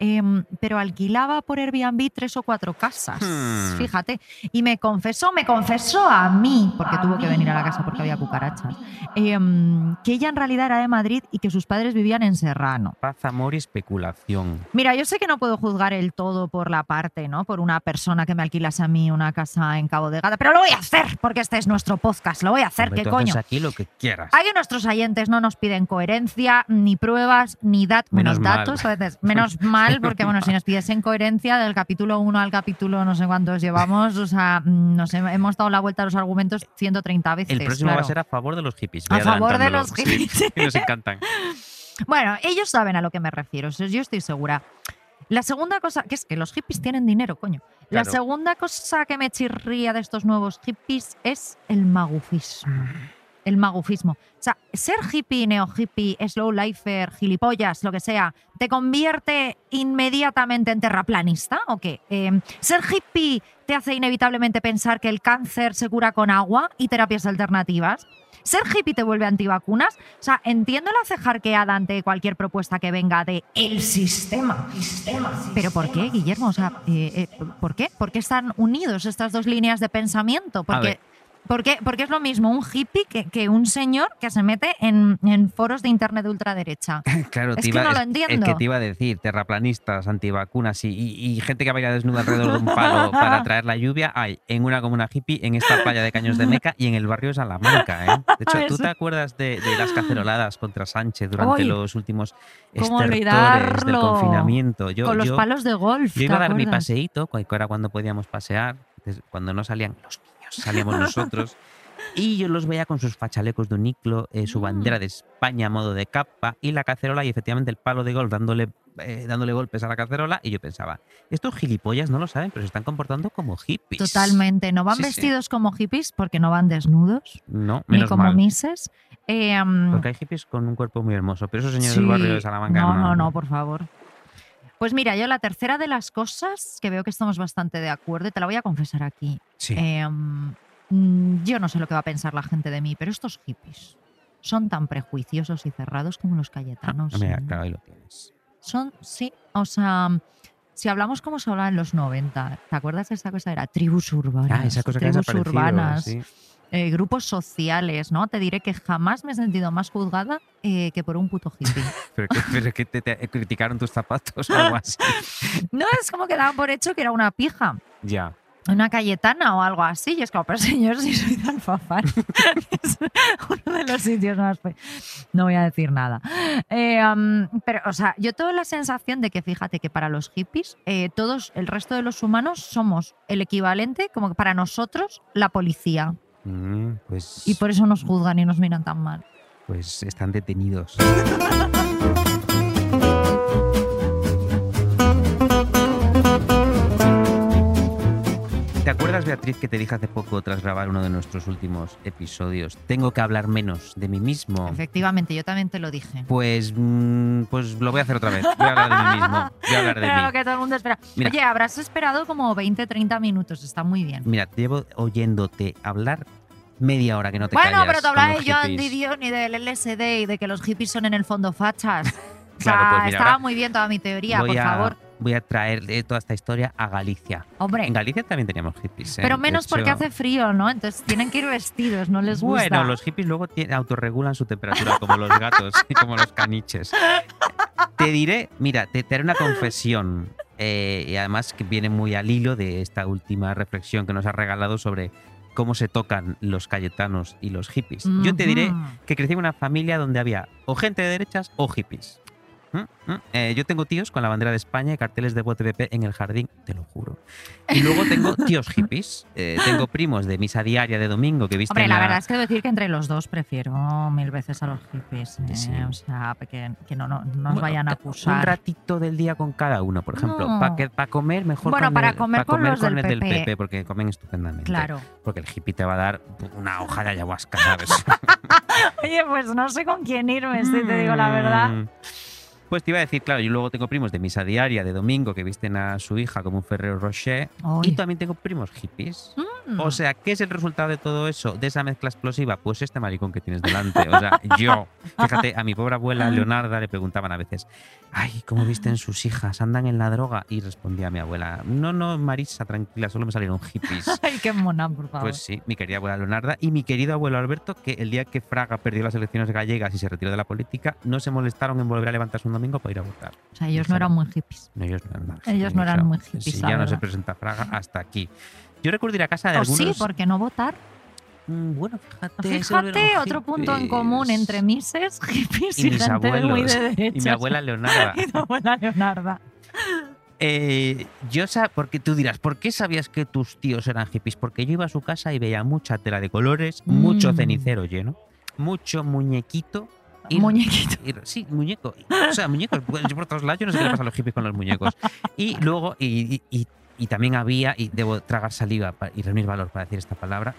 Em, pero alquilaba por Airbnb tres o cuatro casas, Hmm. fíjate. Y me confesó, me confesó a mí, porque tuvo que venir a la casa porque había cucarachas, em, que ella en realidad era de Madrid y que sus padres vivían en Serrano. Paz, amor y especulación. Mira, yo sé que no puedo juzgar el todo por la parte, ¿no? Por una persona que me alquilase a mí una casa en Cabo de Gata, pero lo voy a hacer porque este es nuestro podcast, lo voy a hacer, Hombre, ¿qué coño? aquí lo que quieras. Aquí nuestros oyentes no nos piden coherencia, ni pruebas, ni dat Menos datos. A veces, menos mal, porque bueno, si nos pidiesen coherencia del capítulo 1 al capítulo no sé cuántos llevamos, o sea, mm, nos hem- hemos dado la vuelta a los argumentos 130 veces. El próximo va a ser a favor de los hippies. A favor de los Sí, hippies. nos encantan. Bueno, ellos saben a lo que me refiero, yo estoy segura. La segunda cosa, que es que los hippies tienen dinero, coño. La segunda cosa que me chirría de estos nuevos hippies es el magufismo. El magufismo. O sea, ser hippie, neo hippie, slow lifer, gilipollas, lo que sea, ¿te convierte inmediatamente en terraplanista o qué? Eh, ser hippie te hace inevitablemente pensar que el cáncer se cura con agua y terapias alternativas. ¿Ser hippie te vuelve antivacunas? O sea, entiendo la ceja arqueada ante cualquier propuesta que venga de el sistema. Pero ¿por qué, Guillermo? O sea, eh, eh, ¿por qué? ¿Por qué están unidos estas dos líneas de pensamiento? Porque, ver. Porque, porque es lo mismo un hippie que, que un señor que se mete en, en foros de internet de ultraderecha. Claro, Es te que iba, no lo es- Es entiendo. que te iba a decir, terraplanistas, antivacunas y, y- y gente que vaya desnuda alrededor de un palo para traer la lluvia, hay en una comuna hippie, en esta playa de Caños de Meca y en el barrio de Salamanca. ¿eh? De hecho, ¿tú te acuerdas de, de las caceroladas contra Sánchez durante Ay, los últimos ¿cómo estertores del confinamiento? Yo, Con los yo- palos de golf. yo ¿te iba a dar mi paseíto, que era cuando podíamos pasear, cuando no salían los salíamos nosotros. Y yo los veía con sus fachalecos de uniclo, eh, su Mm. bandera de España a modo de capa y la cacerola y efectivamente el palo de golf dándole, eh, dándole golpes a la cacerola. Y yo pensaba, estos gilipollas no lo saben, pero se están comportando como hippies. Totalmente. No van Sí, sí. vestidos como hippies porque no van desnudos, No, ni menos como mal. mises. Eh, Porque hay hippies con un cuerpo muy hermoso, pero esos señores sí, del barrio de Salamanca No, no, no, por favor. Pues mira, yo la tercera de las cosas que veo que estamos bastante de acuerdo, y te la voy a confesar aquí. Sí. Eh, mm, yo no sé lo que va a pensar la gente de mí, pero estos hippies son tan prejuiciosos y cerrados como los cayetanos. Ah, mira, ¿eh? claro, ahí lo tienes. Son, sí, o sea, si hablamos como se hablaba en los 90, ¿te acuerdas de esa cosa? Era tribus urbanas. Ah, esa cosa tribus urbanas, sí. Eh, grupos sociales, ¿no? Te diré que jamás me he sentido más juzgada eh, que por un puto hippie. Pero que, pero que te, te criticaron tus zapatos o algo así. no es como que daban por hecho que era una pija. ya. Una Cayetana o algo así. Y es como, pero señor, si soy de Alfafar. es uno de los sitios más. No voy a decir nada. Eh, pero, o sea, yo tengo la sensación de que, fíjate, que para los hippies, eh, todos, el resto de los humanos, somos el equivalente, como que para nosotros, la policía. Mm, pues, Y por eso nos juzgan y nos miran tan mal. pues están detenidos. acuerdas, Beatriz, que te dije hace poco tras grabar uno de nuestros últimos episodios? Tengo que hablar menos de mí mismo. Efectivamente, yo también te lo dije. Pues, mm, pues lo voy a hacer otra vez. Voy a hablar de mí mismo. Voy a hablar de Era lo mí. que todo el mundo espera. Mira. Oye, habrás esperado como 20, 30 minutos. Está muy bien. Mira, llevo oyéndote hablar media hora que no te Bueno, callas pero te hablaba de hippies. Didion y del LSD y de que los hippies son en el fondo fachas. O sea, Claro, pues mira, estaba muy bien toda mi teoría, por a, favor. Voy a traer eh, toda esta historia a Galicia. Hombre, En Galicia también teníamos hippies. ¿eh? pero De menos porque hecho- hace frío, ¿no? Entonces tienen que ir vestidos, no les gusta. Bueno, los hippies luego autorregulan su temperatura, como los gatos y como los caniches. Te diré, mira, te, te haré una confesión. eh, y además que viene muy al hilo de esta última reflexión que nos ha regalado sobre cómo se tocan los cayetanos y los hippies. Yo te diré que crecí en una familia donde había o gente de derechas o hippies. ¿Mm? ¿Mm? Eh, yo tengo tíos con la bandera de España y carteles de BOTVP en el jardín, te lo juro. Y luego tengo tíos hippies. Eh, tengo primos de misa diaria de domingo que visten Hombre, la la- verdad es que debo decir que entre los dos prefiero mil veces a los hippies. ¿eh? Sí. O sea, que, que no, no, no nos Bueno, vayan a Un acusar. ratito del día con cada uno, por ejemplo. No. Para comer, mejor Bueno, con para el, comer pa' con los con del el del PP. PP, porque comen estupendamente. Claro. Porque el hippie te va a dar una hoja de ayahuasca, ¿sabes? Oye, pues no sé con quién irme, si te digo la verdad. Pues te iba a decir, claro, yo luego tengo primos de misa diaria de domingo que visten a su hija como un Ferrero Rocher. Y también tengo primos hippies. Mm. O sea, ¿qué es el resultado de todo eso? De esa mezcla explosiva. Pues este maricón que tienes delante. O sea, yo. Fíjate, a mi pobre abuela Leonarda le preguntaban a veces, ay, ¿cómo visten sus hijas? ¿Andan en la droga? Y respondía mi abuela, no, no, Marisa, tranquila, solo me salieron hippies. Ay, qué mona, por favor. Pues sí, mi querida abuela Leonarda y mi querido abuelo Alberto, que el día que Fraga perdió las elecciones gallegas y se retiró de la política, no se molestaron en volver a levantarse un domingo para ir a votar. o sea, ellos no eran muy hippies. No, ellos no eran Ellos hippies, no eran muy hippies, Si ya no se presenta Fraga, hasta aquí. Yo recuerdo ir a casa de O algunos... sí, ¿por qué no votar? Mm, Bueno, fíjate. Fíjate, otro punto en común entre mises, hippies y, y mis gente muy abuelos de derechas. y mi abuela Leonarda. Y tu abuela Leonarda. Eh, yo sa- porque tú dirás, ¿por qué sabías que tus tíos eran hippies? Porque yo iba a su casa y veía mucha tela de colores, mucho Mm. cenicero lleno, mucho muñequito. Muñequito. sí, muñeco. O sea, muñecos. Bueno, yo por todos lados, yo no sé qué le pasa a los hippies con los muñecos. Y luego, y, y- y- y también había, y debo tragar saliva y reunir valor para decir esta palabra,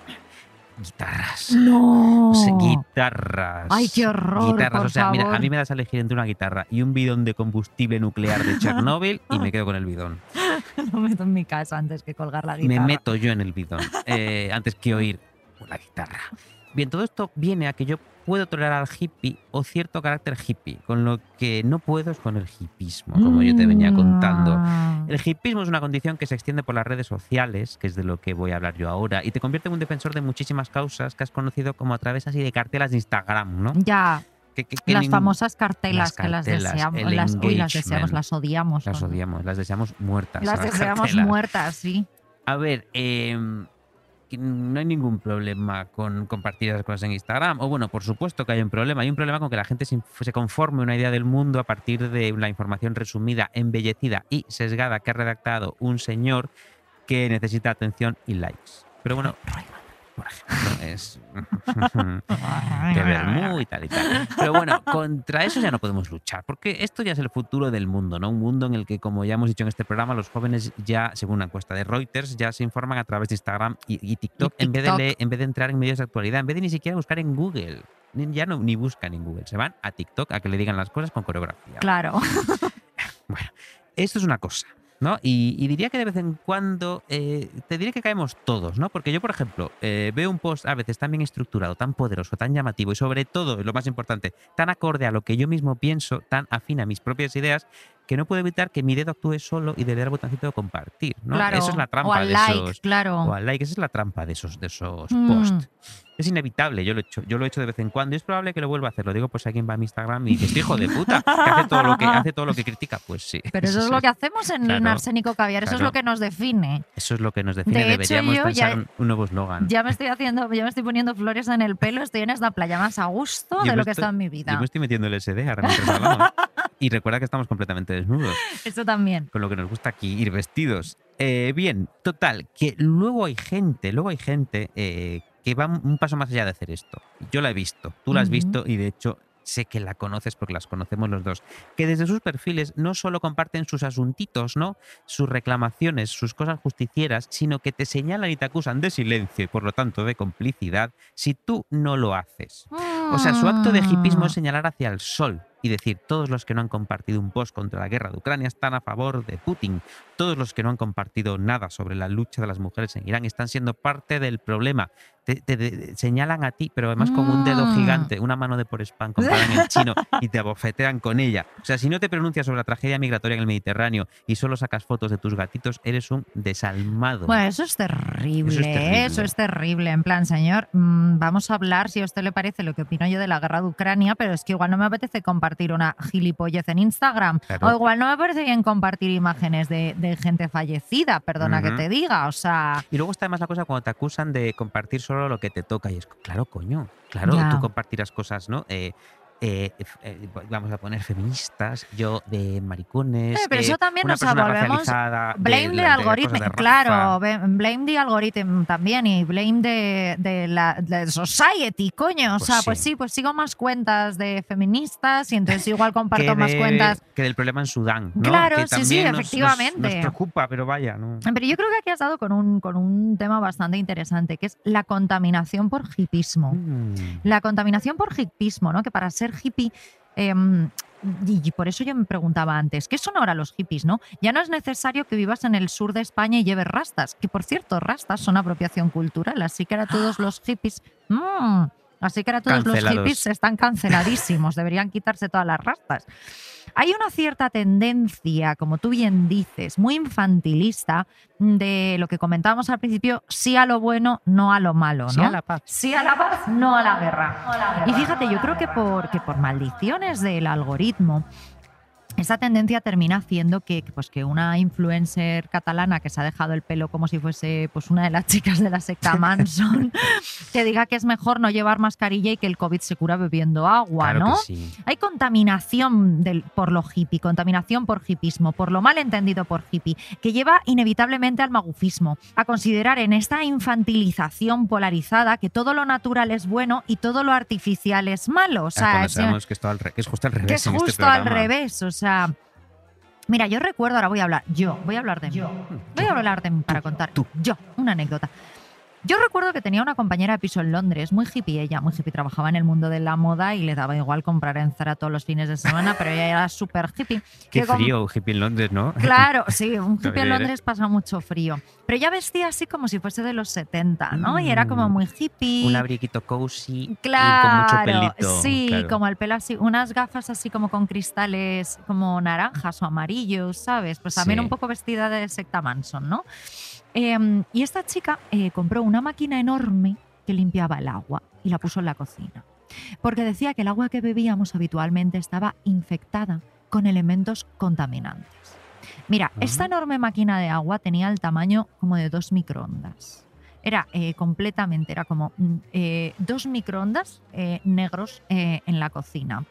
guitarras. No. O sea, guitarras. Ay, qué horror, Guitarras. por o sea, mira, a mí me das a elegir entre una guitarra y un bidón de combustible nuclear de Chernóbil y me quedo con el bidón. Lo meto en mi casa antes que colgar la Me guitarra. meto yo en el bidón eh, antes que oír una guitarra. Bien, todo esto viene a que yo puedo tolerar al hippie o cierto carácter hippie, con lo que no puedo es con el hippismo, como yo te venía contando. Mm. El hippismo es una condición que se extiende por las redes sociales, que es de lo que voy a hablar yo ahora, y te convierte en un defensor de muchísimas causas que has conocido como a través así de cartelas de Instagram, ¿no? Ya, Que- que- que las famosas cartelas las que las deseamos. Las, uy, las deseamos, las odiamos. Las ¿no? odiamos, las deseamos muertas. Las deseamos cartelas. muertas, sí. A ver, em, no hay ningún problema con compartir esas cosas en Instagram. O bueno, por supuesto que hay un problema. Hay un problema con que la gente se conforme una idea del mundo a partir de la información resumida, embellecida y sesgada que ha redactado un señor que necesita atención y likes. Pero bueno, por ejemplo, es de vermú y tal y tal. Pero bueno, contra eso ya no podemos luchar, porque esto ya es el futuro del mundo, ¿no? Un mundo en el que, como ya hemos dicho en este programa, los jóvenes ya, según una encuesta de Reuters, ya se informan a través de Instagram y, y TikTok, Y En, vez de leer- en vez de entrar en medios de actualidad, en vez de ni siquiera buscar en Google. Ya no ni buscan en Google, se van a TikTok a que le digan las cosas con coreografía. Claro. Bueno, esto es una cosa, ¿no? Y, y diría que de vez en cuando, eh, te diré que caemos todos, ¿no? Porque yo, por ejemplo, eh, veo un post a veces tan bien estructurado, tan poderoso, tan llamativo y sobre todo, lo más importante, tan acorde a lo que yo mismo pienso, tan afín a mis propias ideas, que no puedo evitar que mi dedo actúe solo y de dar el botoncito de compartir, ¿no? claro. Eso es la trampa o al de like, esos... claro. O al like, esa es la trampa de esos, de esos Mm. posts. Es inevitable, yo lo he hecho, yo lo he hecho de vez en cuando y es probable que lo vuelva a hacer. Lo digo pues si alguien va a mi Instagram y dice, este hijo de puta, que hace todo lo que, hace todo lo que critica, pues sí. Pero eso es lo que hacemos en Claro, Arsénico Caviar, eso es claro. lo que nos define. Eso es lo que nos define. De hecho, Deberíamos yo pensar ya- un, nuevo eslogan. Ya me estoy haciendo, ya me estoy poniendo flores en el pelo, estoy en esta playa más a gusto Yo de lo que estoy- está en mi Yo vida. me estoy metiendo el SD ahora mientras hablamos. Y recuerda que estamos completamente desnudos, Eso también. con lo que nos gusta aquí ir vestidos. Eh, bien, total, que luego hay gente, luego hay gente eh, que va un paso más allá de hacer esto. Yo la he visto, tú la has visto y de hecho sé que la conoces porque las conocemos los dos, que desde sus perfiles no solo comparten sus asuntitos, ¿no? Sus reclamaciones, sus cosas justicieras, sino que te señalan y te acusan de silencio y por lo tanto de complicidad si tú no lo haces. O sea, su acto de hipismo es Mm. señalar hacia el sol y decir, todos los que no han compartido un post contra la guerra de Ucrania están a favor de Putin. Todos los que no han compartido nada sobre la lucha de las mujeres en Irán están siendo parte del problema. Te, te- te- señalan a ti, pero además con un dedo Mm. gigante, una mano de por spam comprada en el chino y te abofetean con ella. O sea, si no te pronuncias sobre la tragedia migratoria en el Mediterráneo y solo sacas fotos de tus gatitos, eres un desalmado. Bueno, eso es terrible, Eso es terrible. eso es terrible. En plan, señor, mm, vamos a hablar, si a usted le parece, lo que opino yo de la guerra de Ucrania, pero es que igual no me apetece compartir una gilipollez en Instagram. Claro. O igual no me parece bien compartir imágenes de, de gente fallecida, perdona que te diga. O sea, Y luego está además la cosa cuando te acusan de compartir solo lo que te toca. Y es, claro, coño, claro, Ya. tú compartirás cosas, ¿no? Eh, eh, f- eh, vamos a poner feministas, yo de maricones. Eh, pero eh, eso también nos volvemos blame de, de algoritmo, claro, blame de algoritmo también y blame de, de la de society, coño. O Pues sea, pues sí, pues sigo más cuentas de feministas y entonces igual comparto que más cuentas Que del problema en Sudán, ¿no? Claro, Que sí, sí, nos- efectivamente. Nos, preocupa, pero vaya, ¿no? Pero yo creo que aquí has dado con un, con un tema bastante interesante, que es la contaminación por hipismo. Mm. La contaminación por hipismo, ¿no? Que para ser hippie. em, y por eso yo me preguntaba antes, ¿qué son ahora los hippies, no? Ya no es necesario que vivas en el sur de España y lleves rastas, que por cierto, rastas son apropiación cultural, así que ahora todos los hippies... mm, así que ahora todos los hippies están canceladísimos, deberían quitarse todas las rastas. Hay una cierta tendencia, como tú bien dices, muy infantilista de lo que comentábamos al principio, sí a lo bueno, no a lo malo, ¿no? Sí a la paz. Sí a la paz, no a la guerra. Y fíjate, yo creo que por, que por maldiciones del algoritmo, esa tendencia termina haciendo que, pues, que una influencer catalana que se ha dejado el pelo como si fuese pues, una de las chicas de la secta Manson, que diga que es mejor no llevar mascarilla y que el COVID se cura bebiendo agua, Claro ¿no? sí. Hay contaminación del, por lo hippie, contaminación por hipismo, por lo mal entendido por hippie, que lleva inevitablemente al magufismo, a considerar en esta infantilización polarizada que todo lo natural es bueno y todo lo artificial es malo. O Ah, sea, es- sabemos que, esto al re- que es justo al revés. que es este justo al revés. O sea, mira, yo recuerdo, ahora voy a hablar, yo, voy a hablar de mí. Voy a hablar de mí para contar. Yo, una anécdota. Yo recuerdo que tenía una compañera de piso en Londres, muy hippie ella, muy hippie, trabajaba en el mundo de la moda y le daba igual comprar en Zara todos los fines de semana, pero ella era súper hippie. Qué Que frío, hippie en Londres, ¿no? Claro, sí, un hippie en. Londres pasa mucho frío. Pero ella vestía así como si fuese de los 70, ¿no? Y era como Mm. muy hippie. Un abriquito cozy Claro, y con mucho pelito. sí, claro. como el pelo así, unas gafas así como con cristales como naranjas o amarillos, ¿sabes? Pues también Sí. un poco vestida de secta Manson, ¿no? Em, y esta chica eh, compró una máquina enorme que limpiaba el agua y la puso en la cocina. Porque decía que el agua que bebíamos habitualmente estaba infectada con elementos contaminantes. Mira, esta enorme máquina de agua tenía el tamaño como de dos microondas. Era eh, completamente, era como mm, eh, dos microondas negros en la cocina.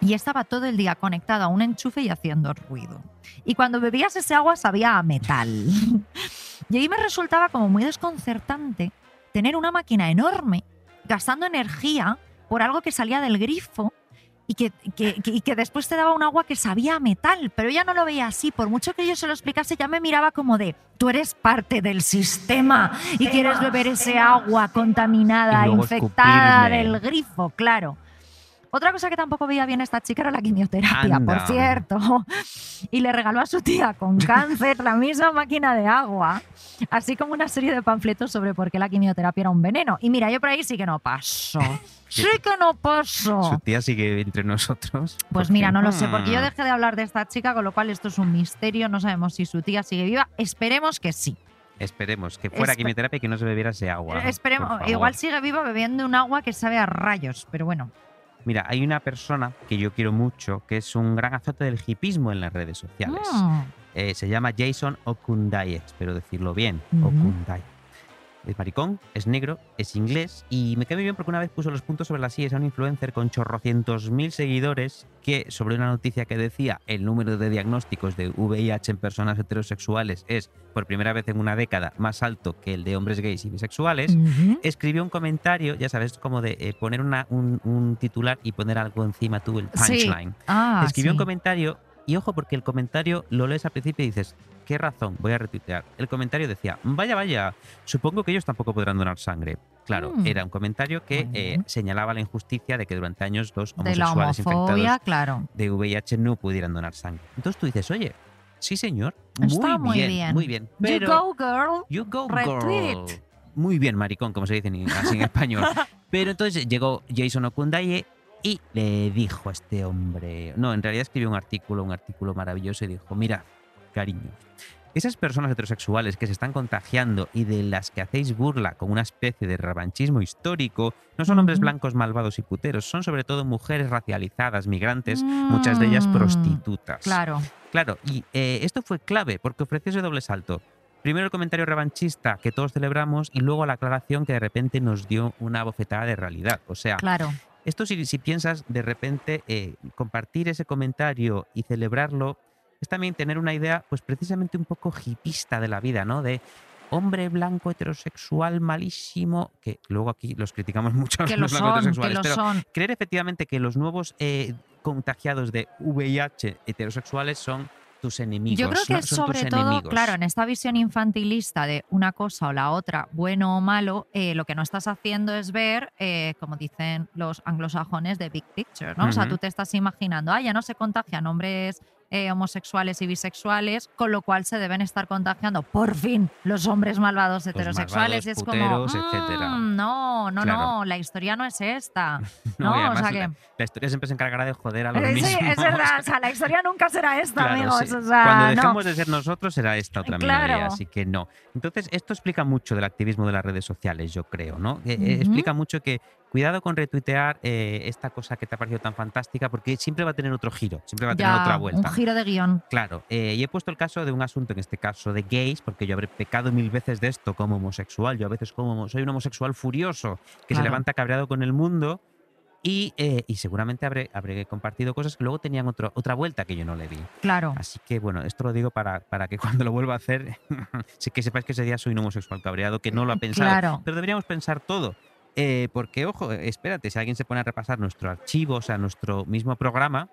Y estaba todo el día conectada a un enchufe y haciendo ruido. Y cuando bebías ese agua sabía a metal. y ahí me resultaba como muy desconcertante tener una máquina enorme, gastando energía por algo que salía del grifo y que, que- que- y que después te daba un agua que sabía a metal. Pero ella no lo veía así. Por mucho que yo se lo explicase, ya me miraba como de, tú eres parte del sistema y quieres beber ese agua contaminada, infectada escupirme. del grifo, claro. Otra cosa que tampoco veía bien esta chica era la quimioterapia, por cierto. Y le regaló a su tía con cáncer la misma máquina de agua, así como una serie de panfletos sobre por qué la quimioterapia era un veneno. Y mira, yo por ahí sí que no paso. Sí que no Su paso. tía sigue entre nosotros. Pues mira, no lo sé, porque yo Mm. dejé de hablar de esta chica, con lo cual esto es un misterio, no sabemos si su tía sigue viva. Esperemos que sí. Esperemos que fuera Espe- quimioterapia y que no se bebiera ese agua. Eh, Esperemos, igual sigue viva bebiendo un agua que sabe a rayos, pero bueno. Mira, hay una persona que yo quiero mucho, que es un gran azote del hipismo en las redes sociales. Mm. Eh, se llama Jason Okundaye, espero decirlo bien. Ujú. Okundaye. Es maricón, es negro, es inglés y me cae muy bien porque una vez puso los puntos sobre las sillas a un influencer con chorrocientos mil seguidores que sobre una noticia que decía el número de diagnósticos de VIH en personas heterosexuales es por primera vez en una década más alto que el de hombres gays y bisexuales, escribió un comentario, ya sabes, como de eh, poner una- un, un titular y poner algo encima tú, el Sí. punchline. Ah, Escribió un comentario y ojo porque el comentario lo lees al principio y dices, ¿qué razón? Voy a retuitear. El comentario decía, vaya, vaya, supongo que ellos tampoco podrán donar sangre. Claro, Mm. era un comentario que eh, señalaba la injusticia de que durante años los De la homosexuales homofobia, infectados claro. de VIH no pudieran donar sangre. Entonces tú dices, oye, sí señor, Está muy bien, bien. muy bien. You Pero, go, girl. You go, Retweet. girl. Muy bien, maricón, como se dice en, así en español. Pero entonces llegó Jason Okundaye y le dijo a este hombre. No, en realidad escribió un artículo, un artículo maravilloso y dijo: Mira, cariño, esas personas heterosexuales que se están contagiando y de las que hacéis burla con una especie de revanchismo histórico, no son hombres blancos malvados y puteros, son sobre todo mujeres racializadas, migrantes, muchas de ellas Mm, prostitutas. Claro. Claro, y eh, esto fue clave porque ofreció ese doble salto. Primero el comentario revanchista que todos celebramos y luego la aclaración que de repente nos dio una bofetada de realidad. O sea, Claro. esto si, si piensas de repente eh, compartir ese comentario y celebrarlo es también tener una idea pues precisamente un poco hipista de la vida, ¿no? De hombre blanco heterosexual malísimo, que luego aquí los criticamos mucho a Que los lo blancos son, que heterosexuales, lo pero son. creer efectivamente que los nuevos eh, contagiados de VIH heterosexuales son tus enemigos. Yo creo que sobre todo, enemigos. claro, en esta visión infantilista de una cosa o la otra, bueno o malo, eh, lo que no estás haciendo es ver, eh, como dicen los anglosajones, de big picture, ¿no? O sea, tú te estás imaginando, ah, ya no se contagian hombres eh, homosexuales y bisexuales, con lo cual se deben estar contagiando, por fin, los hombres malvados heterosexuales. malvados, y es como, etcétera. "Mm, no, no, Claro. no, la historia no es esta. No, o sea la, que- la historia siempre se encargará de joder a los Eh, mismos. Sí, es verdad, o sea, la historia nunca será esta, Claro, amigos. sí. O sea, Cuando no. dejemos de ser nosotros será esta otra Claro. minoría, así que no. Entonces, esto explica mucho del activismo de las redes sociales, yo creo, ¿no? Eh. Explica mucho que cuidado con retuitear eh, esta cosa que te ha parecido tan fantástica, porque siempre va a tener otro giro, siempre va a tener Ya, otra vuelta. Un giro de guion. Claro, eh, y he puesto el caso de un asunto, en este caso de gays, porque yo habré pecado mil veces de esto como homosexual. Yo a veces como soy un homosexual furioso que se Claro. levanta cabreado con el mundo y, eh, y seguramente habré, habré compartido cosas que luego tenían otro- otra vuelta que yo no le vi. Claro. Así que bueno, esto lo digo para, para que cuando lo vuelva a hacer, sí que sepáis que ese día soy un homosexual cabreado que no lo ha pensado. Claro. Pero deberíamos pensar todo. Eh, porque, ojo, espérate, si alguien se pone a repasar nuestro archivo, o sea, nuestro mismo programa,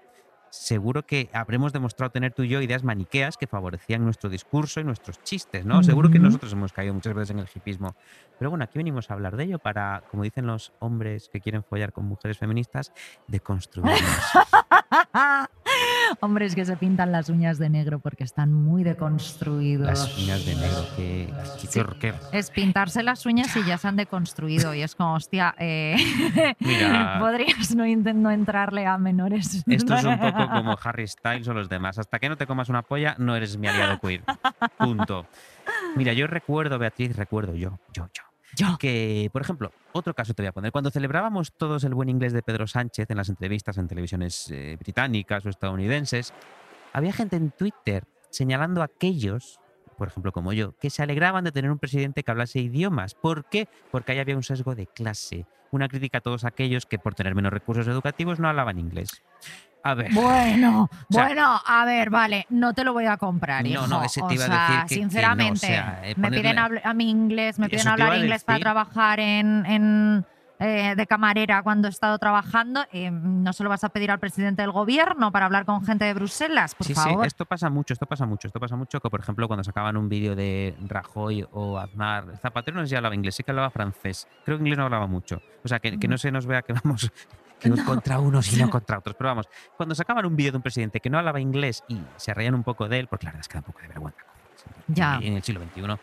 seguro que habremos demostrado tener tú y yo ideas maniqueas que favorecían nuestro discurso y nuestros chistes, ¿no? Seguro que nosotros hemos caído muchas veces en el hipismo. Pero bueno, aquí venimos a hablar de ello para, como dicen los hombres que quieren follar con mujeres feministas, de construirnos. Hombres que se pintan las uñas de negro porque están muy deconstruidos. Las uñas de negro, que, que- Sí. Es pintarse las uñas y ya se han deconstruido. Y es como, hostia, eh, Mira. podrías no, no entrarle a menores. Esto es un poco como Harry Styles o los demás. Hasta que no te comas una polla, no eres mi aliado queer. Punto. Mira, yo recuerdo, Beatriz, recuerdo yo, yo, yo. Yo. Que, por ejemplo, otro caso te voy a poner. Cuando celebrábamos todos el buen inglés de Pedro Sánchez en las entrevistas en televisiones eh, británicas o estadounidenses, había gente en Twitter señalando a aquellos, por ejemplo como yo, que se alegraban de tener un presidente que hablase idiomas. ¿Por qué? Porque ahí había un sesgo de clase, una crítica a todos aquellos que por tener menos recursos educativos no hablaban inglés. A ver. Bueno, sea- bueno, a ver, vale, no te lo voy a comprar. No, hijo. no, ese te o iba a decir que- que no, o sinceramente, sea, eh, me piden a mí inglés, me piden hablar inglés para trabajar en, en, eh, de camarera cuando he estado trabajando. eh, no se lo vas a pedir al presidente del gobierno para hablar con gente de Bruselas, por sí, favor. sí, esto pasa mucho, esto pasa mucho, esto pasa mucho que, por ejemplo, cuando sacaban un vídeo de Rajoy o Aznar, Zapatero no sé si hablaba inglés, sí que hablaba francés, creo que inglés no hablaba mucho. O sea, que, que no se nos vea que vamos que No. contra unos y no contra otros. Pero vamos, cuando sacaban un vídeo de un presidente que no hablaba inglés y se reían un poco de él, porque la verdad es que da un poco de vergüenza. Ya. En el siglo XXI.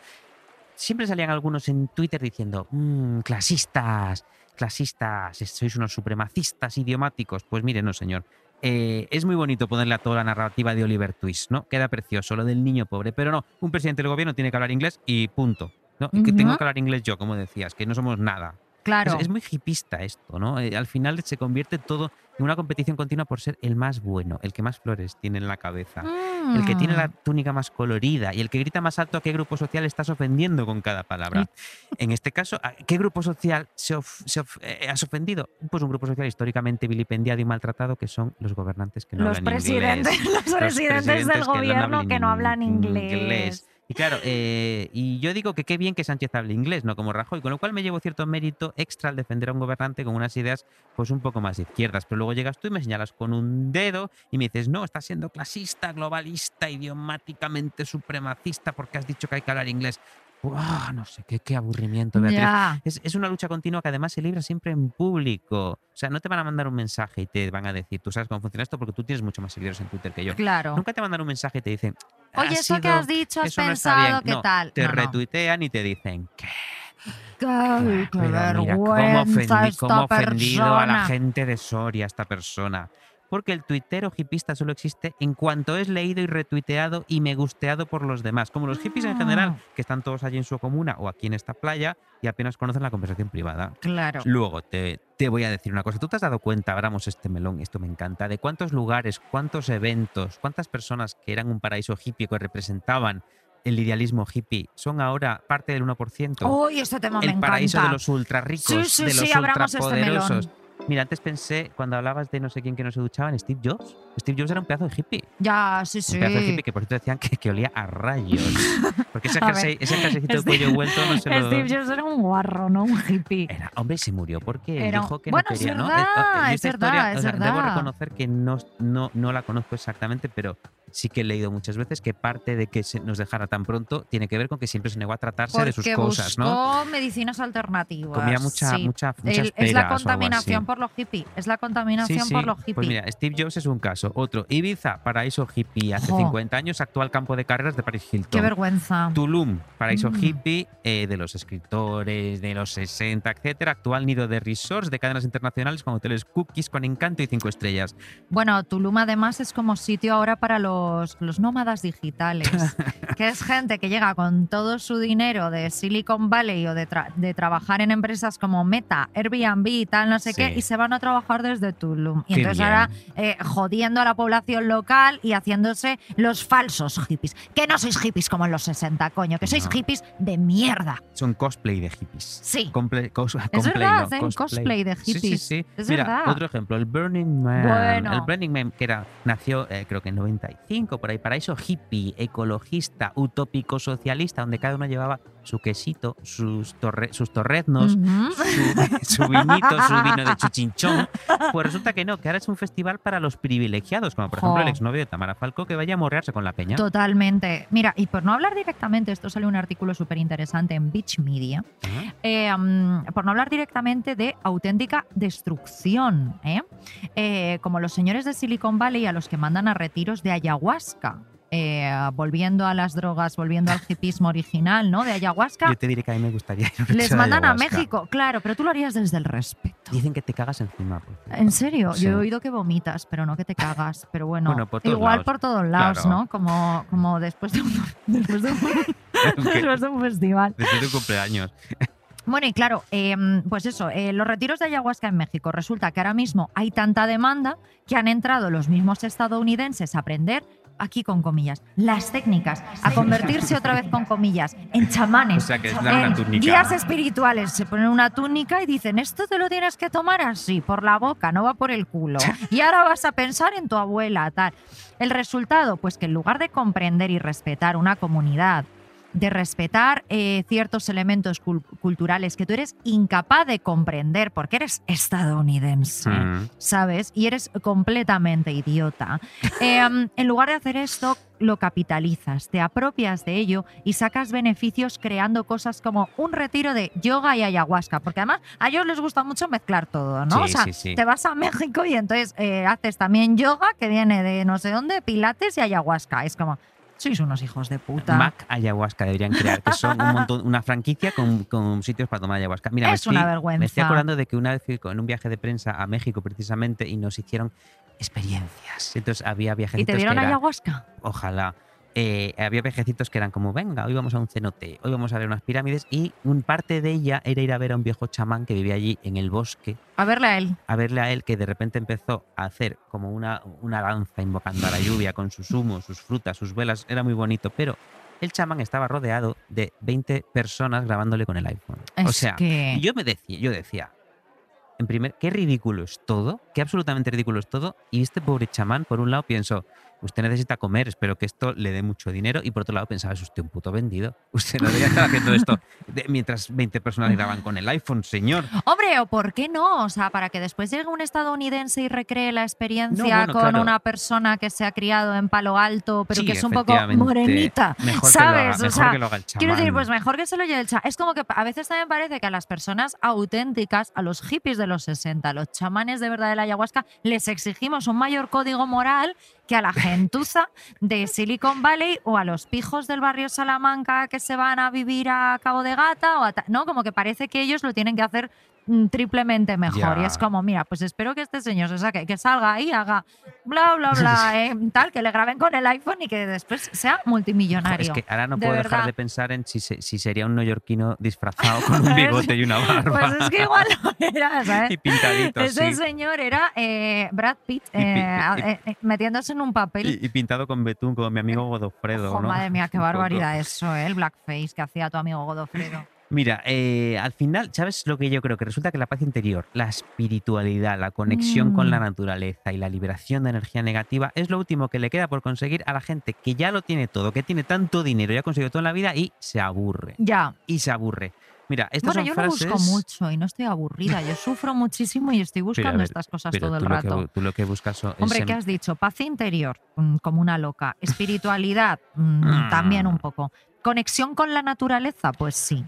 Siempre salían algunos en Twitter diciendo, "Mm, clasistas, clasistas, sois unos supremacistas idiomáticos. Pues mire, no, señor. Eh, es muy bonito ponerle a toda la narrativa de Oliver Twist, ¿no? Queda precioso, lo del niño pobre. Pero no, un presidente del gobierno tiene que hablar inglés y punto. ¿no? Que tengo que hablar inglés yo, como decías, que no somos nada. Claro. Es, es muy hipista esto, ¿no? Eh, al final se convierte todo en una competición continua por ser el más bueno, el que más flores tiene en la cabeza, el que tiene la Mm. túnica más colorida y el que grita más alto a qué grupo social estás ofendiendo con cada palabra. En este caso, ¿a qué grupo social se of- se of- eh, has ofendido? Pues un grupo social históricamente vilipendiado y maltratado que son los gobernantes que no los hablan presidentes, inglés. los presidentes del presidentes que no gobierno hablan que no hablan in- inglés. Y claro, eh, y yo digo que qué bien que Sánchez hable inglés, no como Rajoy, con lo cual me llevo cierto mérito extra al defender a un gobernante con unas ideas pues un poco más izquierdas. Pero luego llegas tú y me señalas con un dedo y me dices, no, estás siendo clasista, globalista, idiomáticamente supremacista porque has dicho que hay que hablar inglés. Uah, no sé, qué, qué aburrimiento, Beatriz. Ya. Es, es una lucha continua que además se libra siempre en público. O sea, no te van a mandar un mensaje y te van a decir, tú sabes cómo funciona esto porque tú tienes mucho más seguidores en Twitter que yo. Claro. Nunca te mandan un mensaje y te dicen, Oye, "Ha eso que sido- has dicho, has no pensado, bien". ¿qué No, tal? Te No, no. retuitean y te dicen, ¿qué? Qué Pero mira, cómo, vergüenza ofendi- esta cómo ofendido a la gente de Soria esta persona. Porque el tuitero hipista solo existe en cuanto es leído y retuiteado y me gusteado por los demás. Como los hippies en general, Ah. que están todos allí en su comuna o aquí en esta playa y apenas conocen la conversación privada. Claro. Luego te, te voy a decir una cosa. ¿Tú te has dado cuenta, abramos este melón, esto me encanta, de cuántos lugares, cuántos eventos, cuántas personas que eran un paraíso hippie que representaban el idealismo hippie son ahora parte del 1%? Uy, este tema me el paraíso encanta. de los ultra ricos, Sí, sí, de los sí, este ultrapoderosos. melón. Mira, antes pensé, cuando hablabas de no sé quién que no se duchaba, en Steve Jobs. Steve Jobs era un pedazo de hippie. Ya, sí, sí. Un pedazo de hippie que por cierto decían que, que olía a rayos. Porque ese, jersey, ese jerseycito de Steve- cuello vuelto no se lo... Steve Jobs era un guarro, no un hippie. Era, hombre, se murió porque Era- dijo que bueno, no es quería, ¿no? verdad, Eh, yo es esta verdad, historia, es o sea, Debo verdad. reconocer que no, no, no la conozco exactamente, pero sí que he leído muchas veces que parte de que se nos dejara tan pronto tiene que ver con que siempre se negó a tratarse de sus Porque cosas, ¿no? medicinas alternativas. Comía mucha, sí. mucha, muchas El- es la contaminación por los hippies. Es la contaminación Sí, sí. por los hippies. Pues mira, Steve Jobs es un caso. Otro, Ibiza, paraíso hippie. Hace Jo. 50 años, actual campo de carreras de Paris Hilton. Qué vergüenza. Tulum, paraíso Mm. hippie eh, de los escritores de los 60, etcétera. Actual nido de resorts de cadenas internacionales con hoteles cookies con encanto y cinco estrellas. Bueno, Tulum además es como sitio ahora para los, los nómadas digitales, que es gente que llega con todo su dinero de Silicon Valley o de, tra- de trabajar en empresas como Meta, Airbnb y tal, no sé Sí. qué, y se van a trabajar desde Tulum. Y Qué entonces bien. ahora eh, jodiendo a la población local y haciéndose los falsos hippies. Que no sois hippies como en los 60, coño, que sois No. hippies de mierda. Son cosplay de hippies. Sí. Comple- cos- Es cosplay, verdad, no, hacen cosplay de Sí, sí, hippies. sí. Es Mira, verdad. otro ejemplo, el Burning Man. Bueno. El Burning Man, que era, nació eh, creo que en 95, por ahí, paraíso hippie, ecologista, utópico, socialista, donde cada uno llevaba su quesito, sus, torre- sus torreznos, su, su vinito, su vino de chuchinchón. Pues resulta que no, que ahora es un festival para los privilegiados, como por ejemplo el exnovio de Tamara Falco que vaya a morrearse con la peña. Totalmente. Mira, y por no hablar directamente, esto salió un artículo súper interesante en Beach Media, eh, mm, por no hablar directamente de auténtica destrucción, ¿eh? Eh, como los señores de Silicon Valley a los que mandan a retiros de ayahuasca. Eh, volviendo a las drogas, volviendo al hipismo original, ¿no? De ayahuasca, Yo te diré que a mí me gustaría ir les mandan a. México, claro, pero tú lo harías desde el respeto. Dicen que te cagas encima. pues. En serio, Sí. yo he oído que vomitas, pero no que te cagas. Pero bueno, Bueno, por todos igual lados. por todos lados, Claro. ¿no? Como, como después de un, después de un- después de un festival. Cumpleaños. Bueno, y claro, eh, pues eso, eh, los retiros de ayahuasca en México. Resulta que ahora mismo hay tanta demanda que han entrado los mismos estadounidenses a aprender aquí con comillas, las técnicas, a convertirse otra vez con comillas en chamanes, O sea, que es una en túnica. guías espirituales. Se ponen una túnica y dicen, esto te lo tienes que tomar así, por la boca, no va por el culo. Y ahora vas a pensar en tu abuela, tal. El resultado, pues que en lugar de comprender y respetar una comunidad, de respetar eh, ciertos elementos cul- culturales que tú eres incapaz de comprender porque eres estadounidense, Mm. ¿sabes? Y eres completamente idiota. Eh, um, en lugar de hacer esto, lo capitalizas, te apropias de ello y sacas beneficios creando cosas como un retiro de yoga y ayahuasca, porque además a ellos les gusta mucho mezclar todo, ¿no? Sí, o sea, sí, sí. te vas a México y entonces eh, haces también yoga que viene de no sé dónde, pilates y ayahuasca. Es como, sois unos hijos de puta. Mac Ayahuasca deberían crear, que son un montón, una franquicia con, con sitios para tomar ayahuasca. Mira, me Es una estoy- vergüenza. Me estoy acordando de que una vez fui con un viaje de prensa a México precisamente y nos hicieron experiencias. Entonces había viajecitos ¿Y te dieron que era- ayahuasca? ojalá. Eh, había viajecitos que eran como, venga, hoy vamos a un cenote, hoy vamos a ver unas pirámides y un parte de ella era ir a ver a un viejo chamán que vivía allí en el bosque, A verle a él. a verle a él que de repente empezó a hacer como una, una danza invocando a la lluvia con sus humos, sus frutas, sus velas, era muy bonito, pero el chamán estaba rodeado de 20 personas grabándole con el iPhone. o sea, que- yo me decía, yo decía, en primer, qué ridículo es todo, qué absolutamente ridículo es todo, y este pobre chamán, por un lado pienso, usted necesita comer, espero que esto le dé mucho dinero, y por otro lado pensaba, es usted un puto vendido, usted no debería estar haciendo esto de- mientras 20 personas graban con el iPhone, señor. Hombre, o por qué no, o sea, para que después llegue un estadounidense y recree la experiencia bueno, con claro. una persona que se ha criado en Palo Alto, pero Sí, que es un poco morenita, Mejor que lo ¿sabes? haga- o mejor sea, que lo haga el quiero decir, chamán. pues mejor que se lo lleve el chamán. Es como que a veces también parece que a las personas auténticas, a los hippies de los 60, a los chamanes de verdad de la ayahuasca, les exigimos un mayor código moral que a la gentuza de Silicon Valley o a los pijos del barrio Salamanca que se van a vivir a Cabo de Gata o a no, como que parece que ellos lo tienen que hacer triplemente mejor. Y es como, mira, pues espero que este señor se saque, que salga ahí, haga bla, bla, bla, eh, tal, que le graben con el iPhone y que después sea multimillonario. Es que ahora no de puedo dejar de pensar en si, si sería un neoyorquino disfrazado con un bigote y una barba. Pues es que igual lo era, ¿sabes? y pintadito Ese señor era eh, Brad Pitt eh, y- eh, metiéndose en un papel. Y, y pintado con betún, como mi amigo Godofredo. Ojo, ¿no? madre mía, qué barbaridad eso, ¿eh? el blackface que hacía tu amigo Godofredo. Mira, eh, al final, ¿sabes lo que yo creo? Que resulta que la paz interior, la espiritualidad, la conexión con la Mm. naturaleza y la liberación de energía negativa es lo último que le queda por conseguir a la gente que ya lo tiene todo, que tiene tanto dinero y ha conseguido todo en la vida y se aburre. Ya. Y se aburre. Mira, estas Bueno, son yo frases... no busco mucho y no estoy aburrida. Yo sufro muchísimo y estoy Pero, buscando ver, estas cosas todo el rato. Lo que, tú lo que buscas es Hombre, ¿qué has dicho? Paz interior, mm, como una loca. Espiritualidad, mm, también un poco. Conexión con la naturaleza, pues sí.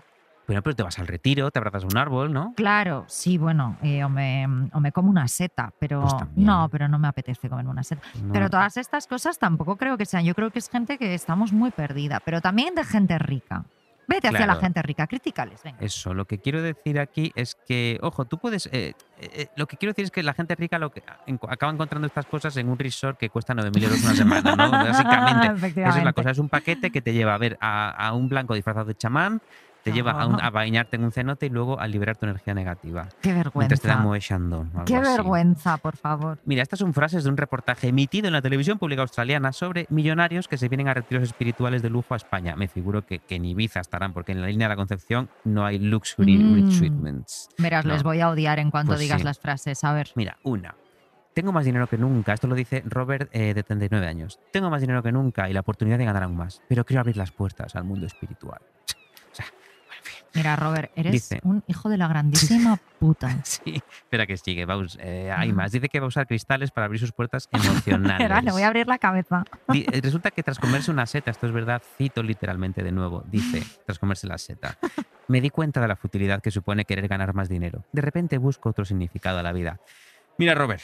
Bueno, pero te vas al retiro, te abrazas a un árbol, ¿no? Claro, sí, bueno, eh, o, me, o me como una seta, pero Pues no, pero no me apetece comer una seta. No. Pero todas estas cosas tampoco creo que sean. Yo creo que es gente que estamos muy perdida, pero también de gente rica. Vete hacia la gente rica, criticales, venga. Eso, lo que quiero decir aquí es que, ojo, tú puedes. eh, eh, lo que quiero decir es que la gente rica lo que en- acaba encontrando estas cosas en un resort que cuesta 9.000 euros una semana, ¿no? Básicamente. Esa es la cosa, es un paquete que te lleva a ver a, a un blanco disfrazado de chamán, te lleva a, un- a bañarte en un cenote y luego a liberar tu energía negativa. Qué Mientras te vergüenza. Moe Shandong o algo Qué así. vergüenza, por favor. Mira, estas son frases de un reportaje emitido en la televisión pública australiana sobre millonarios que se vienen a retiros espirituales de lujo a España. Me figuro que, que en Ibiza estarán, porque en la línea de la Concepción no hay luxury Mm. retreatments. Verás, No. les voy a odiar en cuanto Pues digas sí. las frases. A ver. Mira, una. Tengo más dinero que nunca. Esto lo dice Robert, eh, de 39 años. Tengo más dinero que nunca y la oportunidad de ganar aún más. Pero quiero abrir las puertas al mundo espiritual. O sea, en fin. Mira, Robert, eres Dice- un hijo de la grandísima puta. Sí, espera que sigue. Eh, hay más. Dice que va a usar cristales para abrir sus puertas emocionales. Verás, le voy a abrir la cabeza. Di- eh, Resulta que tras comerse una seta, esto es verdad, cito literalmente de nuevo, dice, tras comerse la seta, me di cuenta de la futilidad que supone querer ganar más dinero. De repente busco otro significado a la vida. Mira, Robert,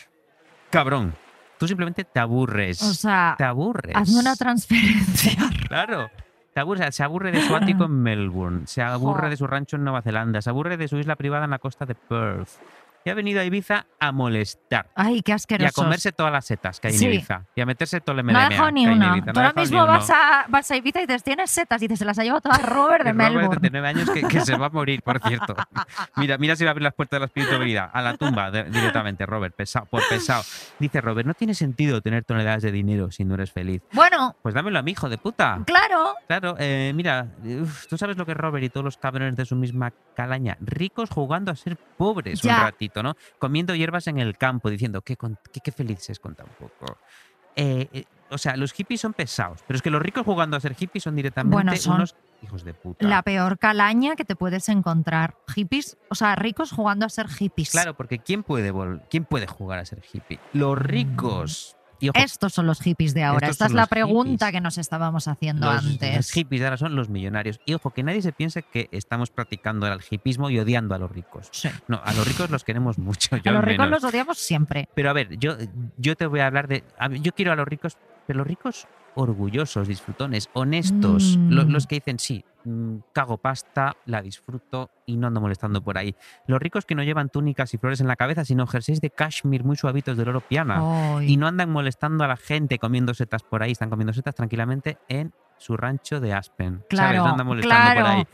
cabrón, tú simplemente te aburres. O sea, te aburres. hazme una transferencia. Claro. Se aburre, se aburre de su ático en Melbourne, se aburre de su rancho en Nueva Zelanda, se aburre de su isla privada en la costa de Perth. Y ha venido a Ibiza a molestar. Ay, qué Y a asqueroso. comerse todas las setas que hay Sí. en Ibiza. Y a meterse todo el No ha dejado ni que una. Tú No ahora mismo vas a, vas a Ibiza y dices, tienes setas. Dices, se las ha llevado todas Robert de El Robert Melbourne. de 9 años que, que se va a morir, por cierto. Mira, mira si va a abrir las puertas de la espiritualidad. A la tumba de- directamente, Robert, pesado, por pesado. Dice Robert, no tiene sentido tener toneladas de dinero si no eres feliz. Bueno, Pues dámelo a mi hijo de puta. claro. Claro, eh, mira, uf, tú sabes lo que es Robert y todos los cabrones de su misma calaña. Ricos jugando a ser pobres Ya. un ratito, ¿no? Comiendo hierbas en el campo, diciendo qué, qué, qué felices con tan poco. Eh, eh, o sea, los hippies son pesados, pero es que los ricos jugando a ser hippies son directamente Bueno, son unos hijos de puta. La peor calaña que te puedes encontrar. Hippies, o sea, ricos jugando a ser hippies. Claro, porque ¿quién puede, ¿quién puede jugar a ser hippie? Los ricos. Y ojo, Estos son los hippies de ahora. Esta es la pregunta hippies. que nos estábamos haciendo los, antes. los hippies de ahora son los millonarios. Y ojo, que nadie se piense que estamos practicando el hippismo y odiando a los ricos. Sí. No, a los ricos los queremos mucho. Yo A los ricos los odiamos siempre. Pero a ver, yo, yo te voy a hablar de. yo quiero a los ricos, pero los ricos orgullosos, disfrutones, honestos. Mm. lo- Los que dicen, sí, mm, cago pasta, la disfruto y no ando molestando por ahí. Los ricos que no llevan túnicas y flores en la cabeza, sino jerseys de cashmere muy suavitos del oro piana. Y no andan molestando a la gente comiendo setas por ahí, están comiendo setas tranquilamente en su rancho de Aspen. ¿sabes? Claro, No andan molestando por ahí.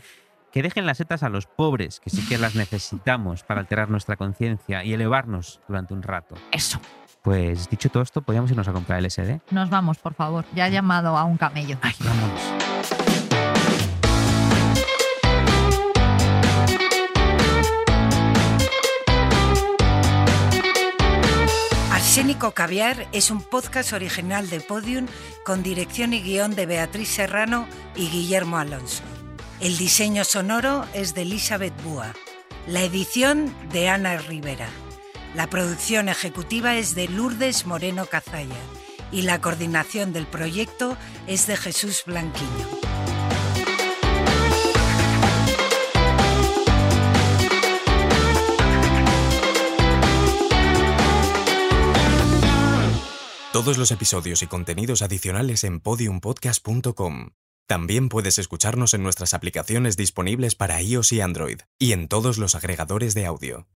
Que dejen las setas a los pobres, que sí que las necesitamos para alterar nuestra conciencia y elevarnos durante un rato. Eso. Pues dicho todo esto, podríamos irnos a comprar LSD. Nos vamos, por favor. Ya he llamado a un camello. Ay, vamos. Arsénico Caviar es un podcast original de Podium con dirección y guion de Beatriz Serrano y Guillermo Alonso. El diseño sonoro es de Elizabeth Búa. La edición de Ana Rivera. La producción ejecutiva es de Lourdes Moreno Cazalla y la coordinación del proyecto es de Jesús Blanquiño. Todos los episodios y contenidos adicionales en podiumpodcast.com. También puedes escucharnos en nuestras aplicaciones disponibles para iOS y Android y en todos los agregadores de audio.